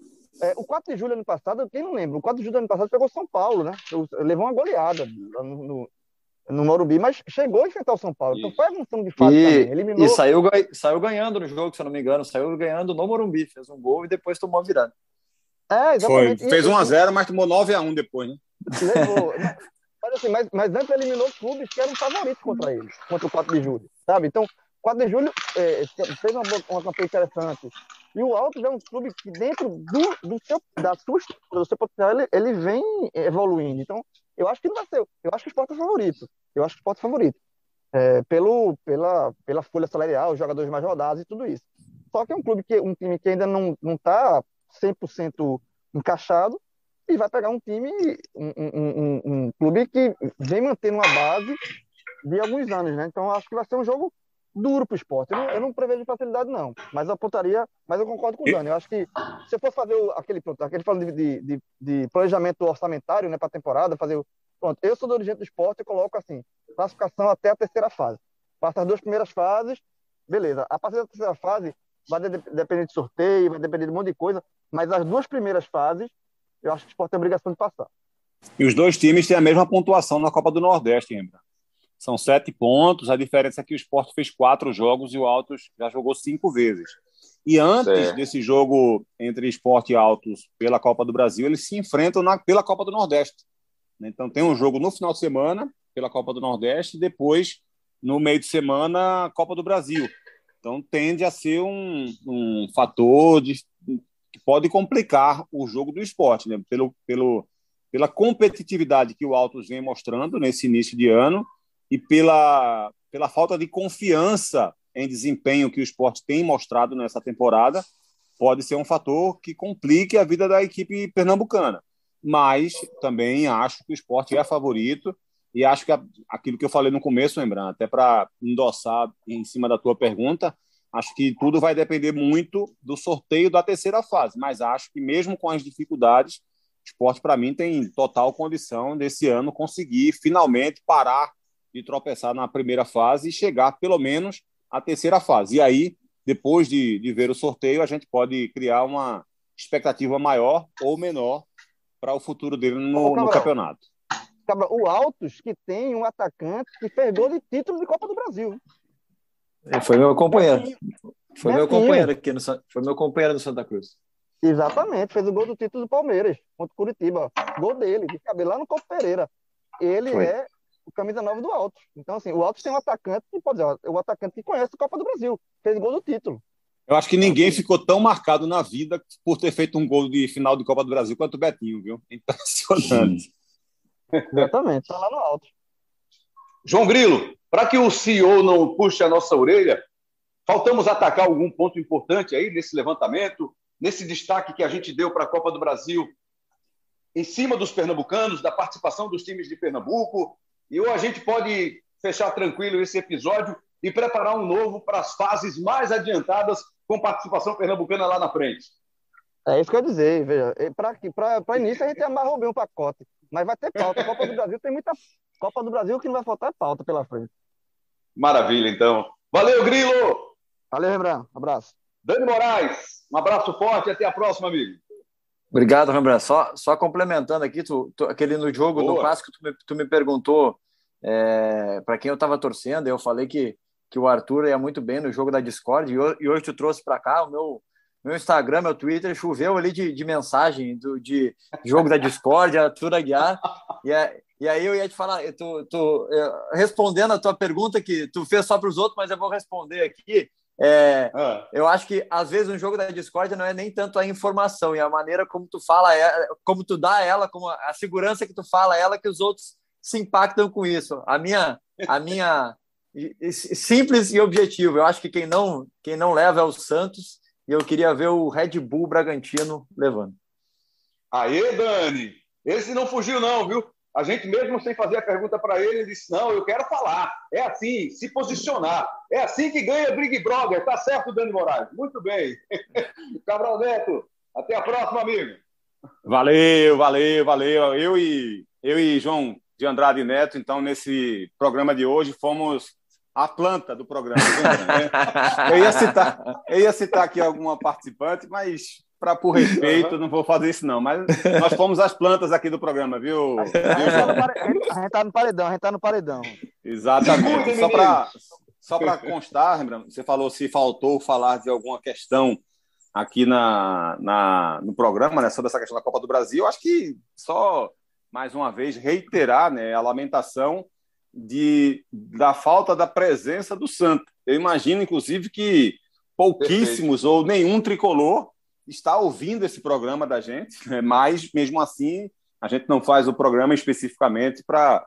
É, o 4 de julho ano passado, quem não lembra? O 4 de julho ano passado pegou São Paulo, né? Levou uma goleada no, no, no Morumbi, mas chegou a enfrentar o São Paulo. Então foi a função de fato e, também. Eliminou... E saiu, saiu ganhando no jogo, se eu não me engano. Saiu ganhando no Morumbi. Fez um gol e depois tomou a virada. É, exatamente. Foi. Fez 1x0, mas tomou 9x1 depois, né? Levou. *laughs* mas, assim, mas, mas antes eliminou clubes que eram favoritos contra ele, contra o 4 de julho, sabe? Então, 4 de julho é, fez uma, uma campanha interessante. E o Altos é um clube que, dentro do, do seu, da sua do seu potencial, ele, ele vem evoluindo. Então, eu acho que não vai ser. Eu acho que o esporte é favorito. Eu acho que o esporte é favorito. É, pelo, pela, pela folha salarial, os jogadores mais rodados e tudo isso. Só que é um clube que um time que ainda não está 100% encaixado e vai pegar um time, um, um, um, um, clube que vem mantendo uma base de alguns anos, né? Então acho que vai ser um jogo duro para o esporte. Eu não, eu não, prevejo facilidade, não. Mas a pontaria, mas eu concordo com o Dani. Eu acho que se eu for fazer o, aquele, pronto, aquele falando de, de, de, planejamento orçamentário né, para a temporada, fazer o. Pronto, eu sou do dirigente do esporte e coloco assim: classificação até a terceira fase. Passa as duas primeiras fases, beleza. A partir da terceira fase vai de, depender de sorteio, vai depender de um monte de coisa, mas as duas primeiras fases, eu acho que o esporte tem a obrigação de passar. E os dois times têm a mesma pontuação na Copa do Nordeste, lembra? São sete pontos. A diferença é que o Sport fez quatro jogos e o Altos já jogou cinco vezes. E antes certo. desse jogo entre Sport e Altos pela Copa do Brasil, eles se enfrentam na, pela Copa do Nordeste. Né? Então tem um jogo no final de semana pela Copa do Nordeste e depois, no meio de semana, Copa do Brasil. Então tende a ser um, um fator de, que pode complicar o jogo do esporte, né? pelo, pelo, pela competitividade que o Altos vem mostrando nesse início de ano e pela, pela falta de confiança em desempenho que o esporte tem mostrado nessa temporada, pode ser um fator que complique a vida da equipe pernambucana. Mas também acho que o esporte é favorito e acho que aquilo que eu falei no começo, lembrando, até para endossar em cima da tua pergunta, acho que tudo vai depender muito do sorteio da terceira fase, mas acho que mesmo com as dificuldades, o esporte para mim tem total condição desse ano conseguir finalmente parar de tropeçar na primeira fase e chegar pelo menos à terceira fase. E aí, depois de, de ver o sorteio, a gente pode criar uma expectativa maior ou menor para o futuro dele no, no campeonato. o Altos que tem um atacante que perdeu de título de Copa do Brasil. É, foi meu companheiro. Foi meu companheiro aqui no foi meu companheiro no Santa Cruz. Exatamente, fez o gol do título do Palmeiras contra o Curitiba. Gol dele, de cabelo lá no Copa Pereira. Ele foi. é o camisa 9 do Alto. Então, assim, o Alto tem um atacante que pode dizer, o atacante que conhece a Copa do Brasil, fez gol do título. Eu acho que ninguém ficou tão marcado na vida por ter feito um gol de final de Copa do Brasil quanto o Betinho, viu? Impressionante. Exatamente, está lá no alto. João Grilo, para que o CEO não puxe a nossa orelha, faltamos atacar algum ponto importante aí nesse levantamento, nesse destaque que a gente deu para a Copa do Brasil, em cima dos pernambucanos, da participação dos times de Pernambuco, e ou a gente pode fechar tranquilo esse episódio e preparar um novo para as fases mais adiantadas com participação pernambucana lá na frente. É isso que eu ia dizer, veja. Para início a gente amarrou bem um pacote, mas vai ter pauta. A Copa do Brasil tem muita. Copa do Brasil que não vai faltar é pauta pela frente. Maravilha, então. Valeu, Grilo! Valeu, Rembrandt. Abraço. Dani Moraes, um abraço forte e até a próxima, amigo. Obrigado, Rembrandt. Só, só complementando aqui, tu, tu aquele no jogo, Boa. no clássico, tu me, tu me perguntou é, para quem eu estava torcendo, eu falei que que o Arthur ia muito bem no jogo da Discord, e hoje tu trouxe para cá o meu, meu Instagram, meu Twitter, choveu ali de, de mensagem do, de jogo da Discord, Arthur Aguiar, e, é, e aí eu ia te falar, tu, tu, respondendo a tua pergunta que tu fez só para os outros, mas eu vou responder aqui, é, ah. Eu acho que às vezes um jogo da Discord não é nem tanto a informação e a maneira como tu fala, é, como tu dá ela, como a segurança que tu fala ela, que os outros se impactam com isso. A minha, a *laughs* minha simples e objetivo. Eu acho que quem não, quem não leva é o Santos e eu queria ver o Red Bull Bragantino levando. Aê, Dani! Esse não fugiu, não, viu? A gente mesmo sem fazer a pergunta para ele, ele disse: não, eu quero falar. É assim, se posicionar. É assim que ganha Big Brother. Tá certo, Dani Moraes? Muito bem. *laughs* Cabral Neto, até a próxima, amigo. Valeu, valeu, valeu. Eu e, eu e João de Andrade Neto, então, nesse programa de hoje, fomos a planta do programa. Né? *laughs* eu, ia citar, eu ia citar aqui alguma participante, mas para por respeito, não vou fazer isso não. Mas nós fomos as plantas aqui do programa, viu? A gente está no paredão, a gente está no paredão. Exatamente. Só para só para *laughs* constar, você falou se faltou falar de alguma questão aqui na, na, no programa, né, sobre essa questão da Copa do Brasil. Eu acho que só mais uma vez reiterar, né, a lamentação de, da falta da presença do Santa. Eu imagino, inclusive, que pouquíssimos Perfeito. ou nenhum tricolor está ouvindo esse programa da gente, né? mas mesmo assim a gente não faz o programa especificamente para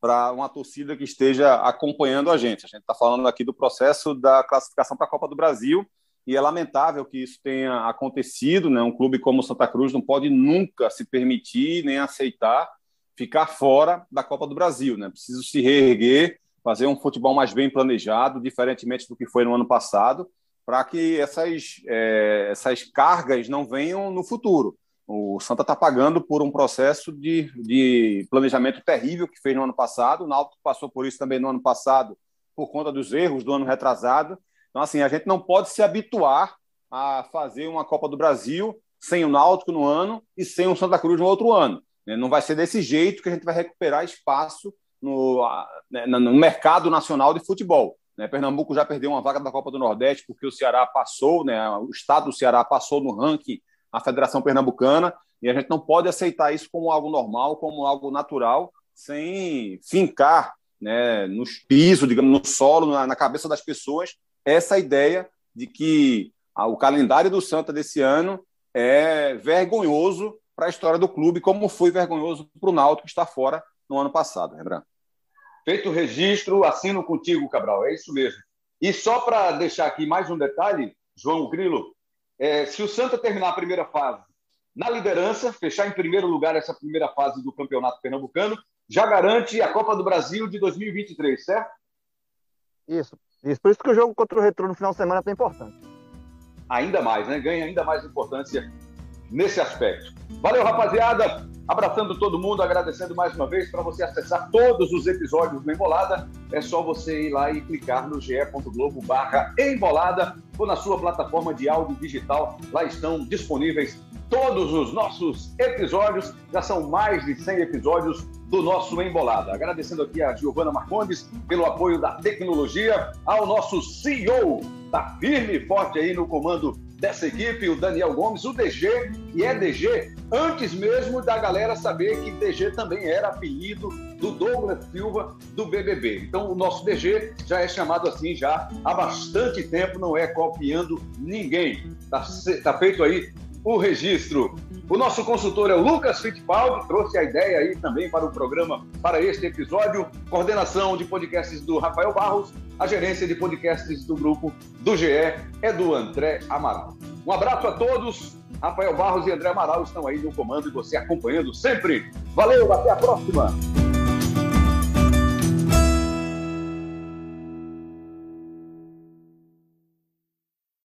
para uma torcida que esteja acompanhando a gente. A gente está falando aqui do processo da classificação para a Copa do Brasil e é lamentável que isso tenha acontecido. Né? Um clube como o Santa Cruz não pode nunca se permitir nem aceitar ficar fora da Copa do Brasil, né? Preciso se reerguer, fazer um futebol mais bem planejado, diferentemente do que foi no ano passado, para que essas, é, essas cargas não venham no futuro. O Santa está pagando por um processo de, de planejamento terrível que fez no ano passado. O Náutico passou por isso também no ano passado, por conta dos erros do ano retrasado. Então, assim, a gente não pode se habituar a fazer uma Copa do Brasil sem o Náutico no ano e sem o Santa Cruz no outro ano. Né? Não vai ser desse jeito que a gente vai recuperar espaço no, né, no mercado nacional de futebol. Né? Pernambuco já perdeu uma vaga da Copa do Nordeste porque o Ceará passou, né? o estado do Ceará passou no ranking a Federação Pernambucana e a gente não pode aceitar isso como algo normal, como algo natural, sem fincar né, nos pisos, digamos, no solo, na, na cabeça das pessoas, essa ideia de que ah, o calendário do Santa desse ano é vergonhoso para a história do clube, como foi vergonhoso para o Náutico estar fora no ano passado, Rembrandt. Feito o registro, assino contigo, Cabral, é isso mesmo. E só para deixar aqui mais um detalhe, João Grilo, é, se o Santa terminar a primeira fase na liderança, fechar em primeiro lugar essa primeira fase do Campeonato Pernambucano, já garante a Copa do Brasil de 2023, certo? Isso. Isso. Por isso que o jogo contra o Retro no final de semana é tão importante. Ainda mais, né? Ganha ainda mais importância nesse aspecto. Valeu, rapaziada. Abraçando todo mundo, agradecendo mais uma vez. Para você acessar todos os episódios do Embolada, é só você ir lá e clicar no ge.globo barra Embolada ou na sua plataforma de áudio digital. Lá estão disponíveis todos os nossos episódios. Já são mais de 100 episódios do nosso Embolada. Agradecendo aqui a Giovana Marcondes pelo apoio da tecnologia, ao nosso CEO, tá firme e forte aí no comando dessa equipe, o Daniel Gomes, o DG, e é DG antes mesmo da galera saber que DG também era apelido do Douglas Silva do BBB. Então o nosso DG já é chamado assim já há bastante tempo, não é copiando ninguém. Tá, tá feito aí o registro. O nosso consultor é o Lucas Fittipaldi, trouxe a ideia aí também para o programa, para este episódio. Coordenação de podcasts do Rafael Barros, a gerência de podcasts do grupo do GE é do André Amaral. Um abraço a todos. Rafael Barros e André Amaral estão aí no comando e você acompanhando sempre. Valeu, até a próxima!